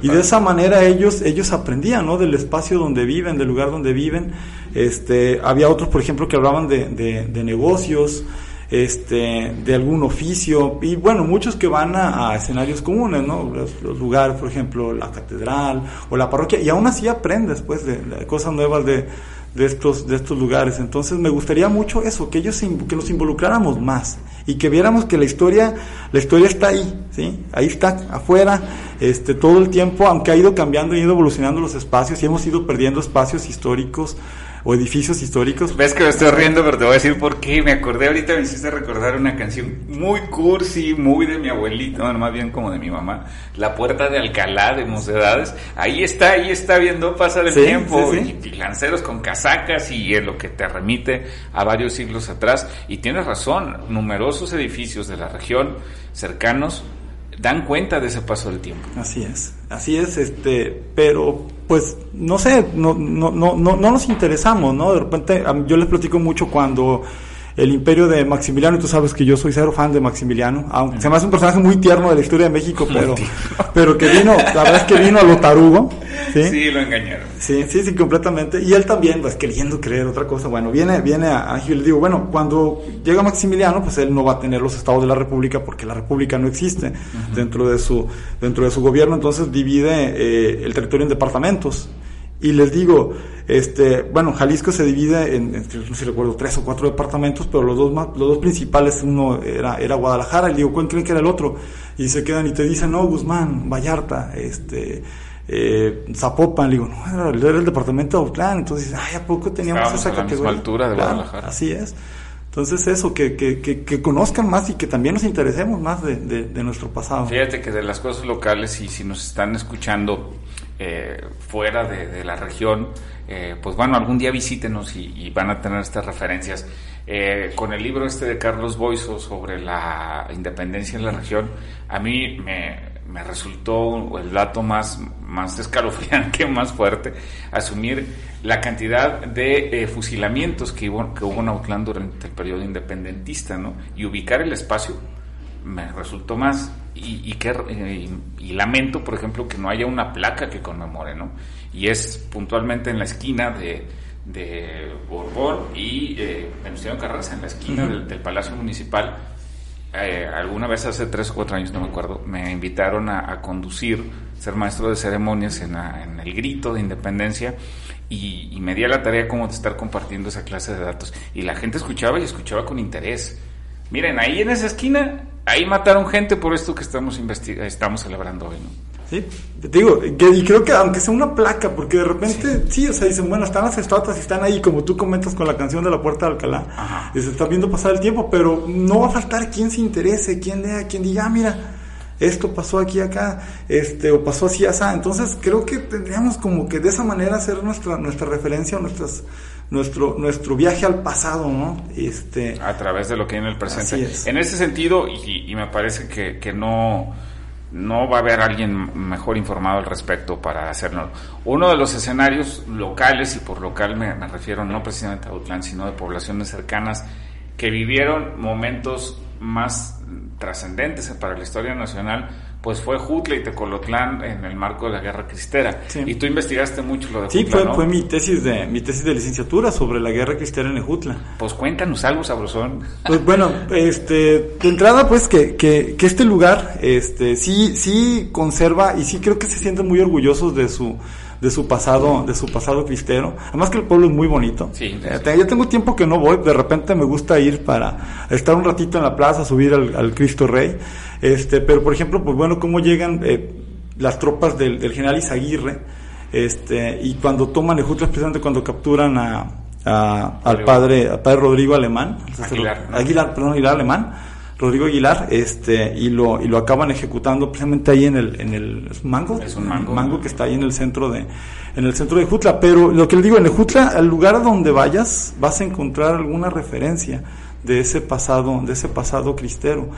y de esa manera ellos, ellos aprendían, ¿no? Del espacio donde viven, del lugar donde viven. Este, había otros, por ejemplo, que hablaban de, de, de negocios, este, de algún oficio, y bueno, muchos que van a, escenarios comunes, ¿no? Los, los, lugares, por ejemplo, la catedral o la parroquia, y aún así aprendes, pues, de, cosas nuevas de, de estos, de estos lugares. Entonces me gustaría mucho eso, que ellos que nos involucráramos más y que viéramos que la historia, la historia está ahí, ¿sí? Ahí está, afuera, este, todo el tiempo, aunque ha ido cambiando y evolucionando los espacios y hemos ido perdiendo espacios históricos, o edificios históricos. Ves que me estoy riendo, pero te voy a decir por qué. Me acordé ahorita, me hiciste recordar una canción muy cursi, muy de mi abuelito, no, más bien como de mi mamá. La Puerta de Alcalá de Mocedades. Ahí está, ahí está viendo pasar el tiempo. Y, lanceros con casacas y en lo que te remite a varios siglos atrás. Y tienes razón, numerosos edificios de la región cercanos dan cuenta de ese paso del tiempo. Así es, así es, este, pero pues no sé, no, no, no, no, no nos interesamos, ¿no? De repente yo les platico mucho cuando el imperio de Maximiliano, y tú sabes que yo soy cero fan de Maximiliano, aunque se me hace un personaje muy tierno de la historia de México, pero, pero que vino, la verdad es que vino a lo tarugo. ¿sí? sí, lo engañaron. Sí, sí, sí, completamente. Y él también, pues queriendo creer otra cosa, bueno, viene, viene a Ángel y le digo, bueno, cuando llega Maximiliano, pues él no va a tener los estados de la República porque la República no existe dentro, de su, dentro de su gobierno, entonces divide eh, el territorio en departamentos. Y les digo, este, bueno, Jalisco se divide en, no sé si recuerdo, tres o cuatro departamentos, pero los dos más, los dos principales, uno era, era Guadalajara, y digo, ¿cuál creen que era el otro? Y se quedan y te dicen, no, Guzmán, Vallarta, este, eh, Zapopan, le digo, no, era, el departamento de Autlán, entonces, ay, ¿a poco teníamos esa categoría? altura de Guadalajara. Así es. Entonces eso, que, que, que, conozcan más y que también nos interesemos más de, de, nuestro pasado. Fíjate que de las cosas locales y si nos están escuchando eh, fuera de, la región, eh, pues bueno, algún día visítenos y, van a tener estas referencias. Eh, con el libro este de Carlos Boiso sobre la independencia en la región, a mí me, resultó el dato más, más escalofriante, más fuerte, asumir la cantidad de fusilamientos que hubo, que hubo en Autlán durante el periodo independentista, ¿no? Y ubicar el espacio me resultó más y, que, eh, y lamento, por ejemplo, que no haya una placa que conmemore, ¿no? Y es puntualmente en la esquina de, de Borbón y eh, Venustiano Carranza, en la esquina del, Palacio Municipal. Eh, alguna vez hace tres o cuatro años, no me acuerdo, me invitaron a, conducir, ser maestro de ceremonias en, en el grito de independencia y, y, me di a la tarea como de estar compartiendo esa clase de datos. Y la gente escuchaba y escuchaba con interés. Miren, ahí en esa esquina ahí mataron gente por esto que estamos estamos celebrando hoy, ¿no? Sí, te digo, y creo que aunque sea una placa, porque de repente, sí. o sea, dicen, bueno, están las estatuas y están ahí, como tú comentas con la canción de la Puerta de Alcalá, y se está viendo pasar el tiempo, pero no va a faltar quien se interese, quien lea, quien diga, ah, mira, esto pasó aquí, acá, este, o pasó así, así. Entonces, creo que tendríamos como que de esa manera hacer nuestra, nuestra referencia, nuestras nuestro, nuestro viaje al pasado, ¿no? Este, a través de lo que hay en el presente. En ese sentido, y, me parece que, que, no, no va a haber alguien mejor informado al respecto para hacerlo. Uno de los escenarios locales, y por local me, me refiero no precisamente a Utlán, sino de poblaciones cercanas, que vivieron momentos más trascendentes para la historia nacional, pues fue Jutla y Tecolotlán en el marco de la Guerra Cristera. Y tú investigaste mucho lo de Sí, fue, fue mi tesis de mi tesis de licenciatura sobre la Guerra Cristera en Ejutla. Pues cuéntanos algo sabrosón. Pues bueno, este, de entrada pues que, que, que este lugar este sí sí conserva y sí creo que se sienten muy orgullosos de su de su pasado, de su pasado cristero. Además que el pueblo es muy bonito. Sí, eh, ya tengo tiempo que no voy, de repente me gusta ir para estar un ratito en la plaza, subir al, Cristo Rey. Este, pero por ejemplo, pues bueno, cómo llegan eh, las tropas del, general Izaguirre, este, y cuando toman Ejutla, precisamente cuando capturan a, al padre, al padre Rodrigo Alemán, Aguilar, Aguilar, perdón, Aguilar Alemán, Rodrigo Aguilar, este, y lo, y lo acaban ejecutando precisamente ahí en el, en el mango, es un mango, mango que está ahí en el centro de, en el centro de Jutla. Pero lo que le digo, en el Jutla, al lugar a donde vayas, vas a encontrar alguna referencia de ese pasado, de ese pasado cristero.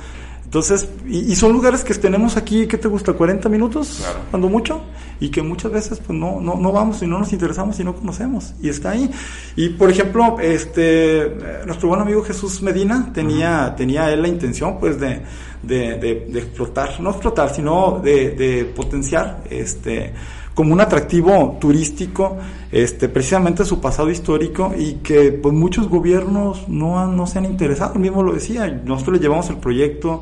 Entonces, y, son lugares que tenemos aquí, ¿qué te gusta? ¿40 minutos? Cuando mucho. Y que muchas veces pues no, no, no vamos y no nos interesamos y no conocemos. Y está ahí. Y por ejemplo, este, nuestro buen amigo Jesús Medina tenía, tenía él la intención pues de, de, de, explotar, no explotar, sino de, de potenciar este, como un atractivo turístico, este, precisamente su pasado histórico y que pues muchos gobiernos no, no se han interesado, el mismo lo decía, nosotros le llevamos el proyecto,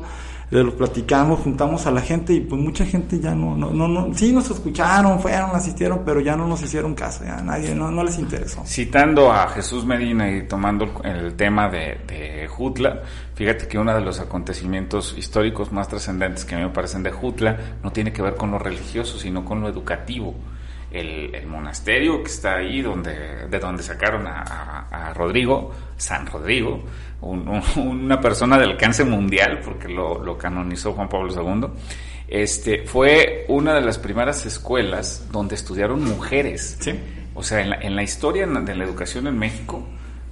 de los platicamos, juntamos a la gente y pues mucha gente ya no, no, no, no, sí nos escucharon, fueron, asistieron, pero ya no nos hicieron caso, ya nadie, no, no les interesó. Citando a Jesús Medina y tomando el tema de, de Jutla, fíjate que uno de los acontecimientos históricos más trascendentes que a mí me parecen de Jutla no tiene que ver con lo religioso, sino con lo educativo. El, el, monasterio que está ahí, donde, de donde sacaron a, a, a Rodrigo, San Rodrigo, un, un, una persona de alcance mundial, porque lo, lo, canonizó Juan Pablo II, este, fue una de las primeras escuelas donde estudiaron mujeres. ¿Sí? O sea, en la, en la historia de la educación en México,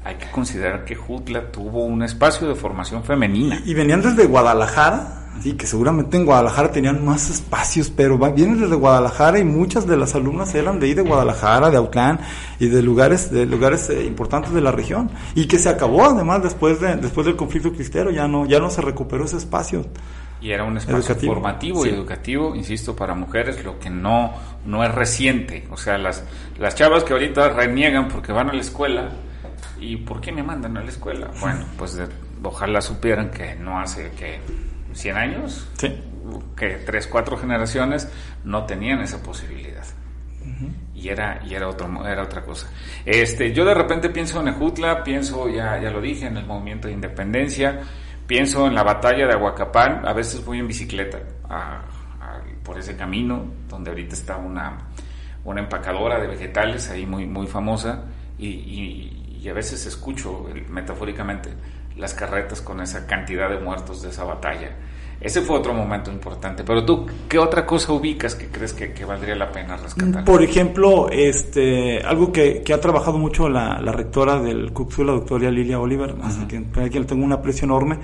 hay que considerar que Jutla tuvo un espacio de formación femenina. Y, y venían desde Guadalajara, Sí, que seguramente en Guadalajara tenían más espacios, pero vienen desde Guadalajara y muchas de las alumnas eran de ahí de Guadalajara, de Autlán y de lugares de lugares eh, importantes de la región y que se acabó además después de después del conflicto cristero, ya no ya no se recuperó ese espacio. Y era un espacio educativo. formativo sí. y educativo, insisto, para mujeres, lo que no no es reciente, o sea, las las chavas que ahorita reniegan porque van a la escuela y ¿por qué me mandan a la escuela? Bueno, pues de, ojalá supieran que no hace que 100 años, sí. que tres, cuatro generaciones no tenían esa posibilidad. Uh -huh. Y era, y era, otro, era otra cosa. Este, yo de repente pienso en Ejutla, pienso, ya, ya lo dije, en el movimiento de independencia, pienso en la batalla de Aguacapán, a veces voy en bicicleta a, a, por ese camino, donde ahorita está una, una empacadora de vegetales ahí muy, muy famosa, y, y, y a veces escucho, metafóricamente, las carretas con esa cantidad de muertos de esa batalla. Ese fue otro momento importante. Pero tú, ¿qué otra cosa ubicas que crees que, que valdría la pena rescatar? Por ejemplo, este, algo que, que ha trabajado mucho la, la rectora del CUCSU, la doctora Lilia Oliver, uh -huh. así que quien tengo un aprecio enorme,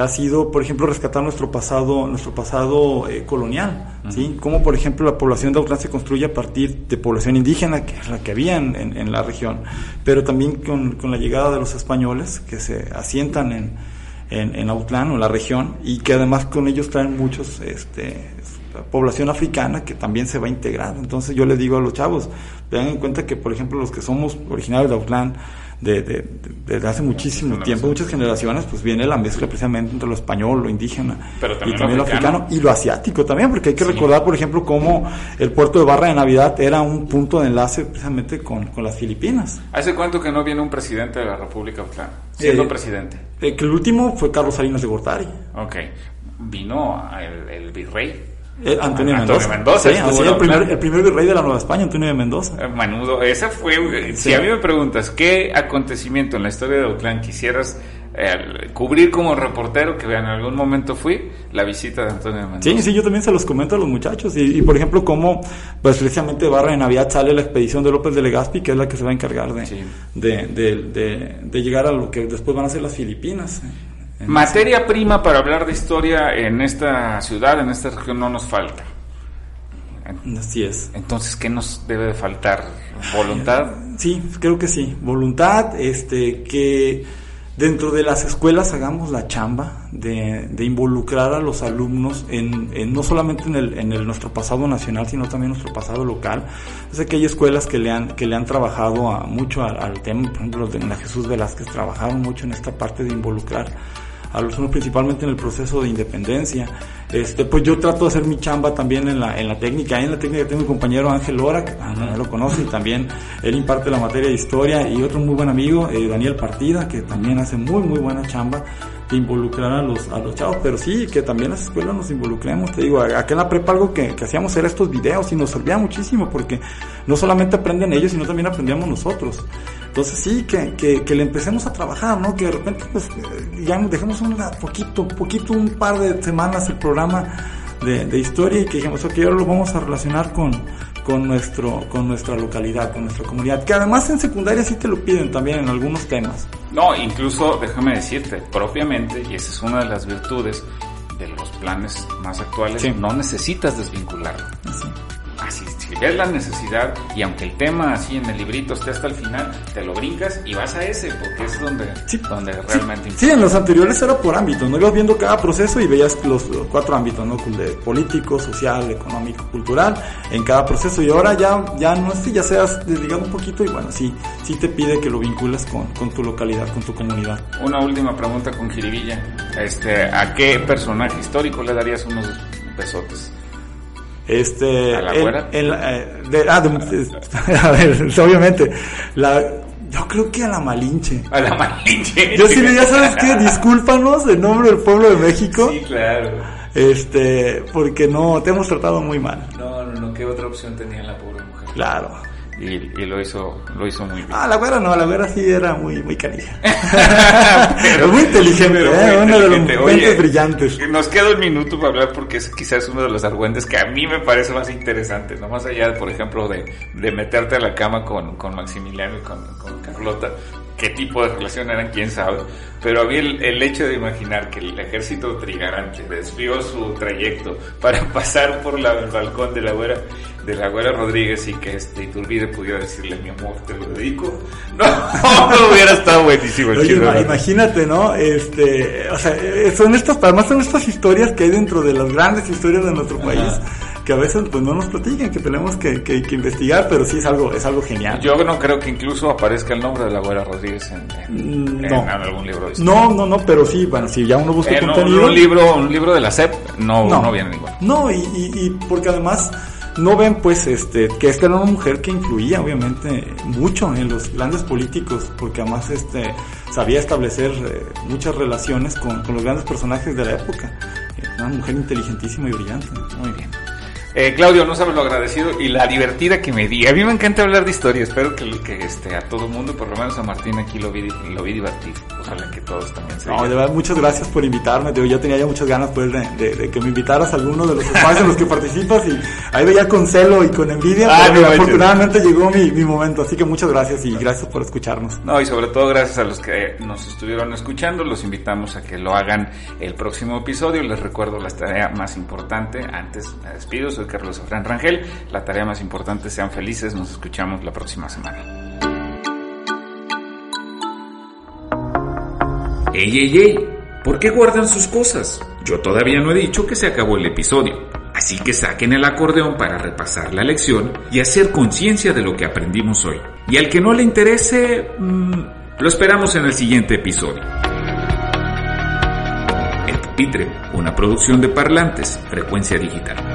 ha sido, por ejemplo, rescatar nuestro pasado, nuestro pasado eh, colonial, uh -huh. ¿sí? Como, por ejemplo, la población de Autlán se construye a partir de población indígena, que es la que había en, en, en la región, pero también con, con, la llegada de los españoles, que se asientan en, en, en Autlán o en la región, y que además con ellos traen muchos, este, población africana que también se va a integrar. Entonces yo les digo a los chavos, tengan en cuenta que, por ejemplo, los que somos originarios de Autlán, de, de, de, desde hace muchísimo tiempo, muchas generaciones, pues viene la mezcla precisamente entre lo español, lo indígena también y también lo africano. africano. y lo asiático también, porque hay que sí. recordar, por ejemplo, cómo el puerto de Barra de Navidad era un punto de enlace precisamente con, con las Filipinas. ¿Hace cuánto que no viene un presidente de la República Autlán? Siendo eh, presidente. Eh, el último fue Carlos Salinas de Gortari. Ok. Vino el, el virrey eh, Antonio, Antonio Mendoza. Mendoza sí, así el, primer, el primer virrey de la Nueva España, Antonio de Mendoza. Manudo, esa fue. Sí. Si a mí me preguntas qué acontecimiento en la historia de Autlán quisieras eh, cubrir como reportero, que en algún momento fui, la visita de Antonio de Mendoza. Sí, sí, yo también se los comento a los muchachos. Y, y por ejemplo, cómo, pues precisamente Barra de Navidad sale la expedición de López de Legazpi, que es la que se va a encargar de, sí. de, de, de, de, llegar a lo que después van a ser las Filipinas. Materia prima para hablar de historia en esta ciudad, en esta región, no nos falta. Así es. Entonces, ¿qué nos debe de faltar? ¿Voluntad? Sí, creo que sí. Voluntad, este, que dentro de las escuelas hagamos la chamba de, de involucrar a los alumnos en, en, no solamente en, el, en el, nuestro pasado nacional, sino también nuestro pasado local. Sé que hay escuelas que le han, que le han trabajado a, mucho al, al tema, por ejemplo, de la Jesús Velázquez trabajaron mucho en esta parte de involucrar a los alumnos principalmente en el proceso de independencia. Este, pues yo trato de hacer mi chamba también en la, en la técnica. Ahí en la técnica tengo mi compañero Ángel Lora, que también lo conoce, y también él imparte la materia de historia, y otro muy buen amigo, eh, Daniel Partida, que también hace muy, muy buena chamba de involucrar a los, a los chavos, pero sí, que también las escuelas nos involucremos. Te digo, acá en la prepa algo que, que hacíamos era estos videos y nos servía muchísimo, porque no solamente aprenden ellos, sino también aprendíamos nosotros. Entonces sí, que, que, que, le empecemos a trabajar, ¿no? Que de repente pues ya dejemos un poquito, poquito, un par de semanas el programa de, de historia y que dijimos, ok, ahora lo vamos a relacionar con, con, nuestro, con nuestra localidad, con nuestra comunidad, que además en secundaria sí te lo piden también en algunos temas. No, incluso déjame decirte, propiamente, y esa es una de las virtudes de los planes más actuales, sí. no necesitas desvincularlo. Sí así, si ves la necesidad y aunque el tema así en el librito esté hasta el final, te lo brincas y vas a ese porque es donde, sí. donde realmente sí. sí, en los anteriores era por ámbitos, ¿no? Ibas viendo cada proceso y veías los, cuatro ámbitos, ¿no? De político, social, económico, cultural, en cada proceso y ahora ya, ya no es que ya seas desligado un poquito y bueno, sí, sí te pide que lo vincules con, con tu localidad, con tu comunidad. Una última pregunta con Jiribilla Este, ¿A qué personaje histórico le darías unos besotes? Este, ¿A la güera? el, eh, de- ah, de- a ver, obviamente, la, yo creo que a la Malinche. A la Malinche. Yo sí, ya sabes qué, discúlpanos en nombre del pueblo de México, Sí, claro. este, porque no, te hemos tratado muy mal, No, no, no, ¿qué otra opción tenía la pobre mujer? claro. Y, y lo hizo, lo hizo muy bien. Ah, la güera no, la güera sí era muy, muy canija. Pero muy inteligente, Pero ¿eh? muy Uno de los inteligente. Oye, brillantes. Nos queda un minuto para hablar porque es quizás uno de los argüentes que a mí me parece más interesante, ¿no? Más allá, por ejemplo, de, de meterte a la cama con, con Maximiliano y con, con Carlota, qué tipo de relación eran, quién sabe. Pero a mí el, el hecho de imaginar que el ejército trigarante desvió su trayecto para pasar por la- el balcón de la güera, de la güera Rodríguez y que este Iturbide pudiera decirle, mi amor, te lo dedico. No, no hubiera estado buenísimo el Oye, ima- imagínate, ¿no? Este, o sea, eh, son estas, además son estas historias que hay dentro de las grandes historias de nuestro país, que a veces pues no nos platican, que tenemos que, que- que investigar, pero sí es algo, es algo genial. Yo no creo que incluso aparezca el nombre de la güera Rodríguez en, en- Mm, en no. algún libro de historia. No, no, no, pero sí, bueno, si ya uno busca contenido. un libro, un libro de la SEP no, no, viene igual. No, y, y, y porque además no ven pues este que esta era una mujer que influía obviamente mucho en los grandes políticos, porque además este sabía establecer eh, muchas relaciones con, con los grandes personajes de la época. Una mujer inteligentísima y brillante. Muy bien. Eh, Claudio, no sabes lo agradecido y la divertida que me di. A mí me encanta hablar de historia. Espero que, que este, a todo mundo, por lo menos a Martín aquí lo vi, lo vi divertido. Ojalá que todos también se No, de verdad, muchas gracias por invitarme. Digo, yo tenía ya muchas ganas pues, de, de- de que me invitaras a alguno de los espacios en los que participas y ahí veía con celo y con envidia, Ah, pero no afortunadamente llegó mi, mi momento. Así que muchas gracias y gracias por escucharnos. No, y sobre todo gracias a los que nos estuvieron escuchando. Los invitamos a que lo hagan el próximo episodio. Les recuerdo la tarea más importante. Antes me despido. Soy Carlos Afrán Rangel. La tarea más importante, sean felices. Nos escuchamos la próxima semana. ¡Ey, ey, ey! ¿Por qué guardan sus cosas? Yo todavía no he dicho que se acabó el episodio. Así que saquen el acordeón para repasar la lección y hacer conciencia de lo que aprendimos hoy. Y al que no le interese, mm, lo esperamos en el siguiente episodio. El Pupitre, una producción de parlantes, frecuencia digital.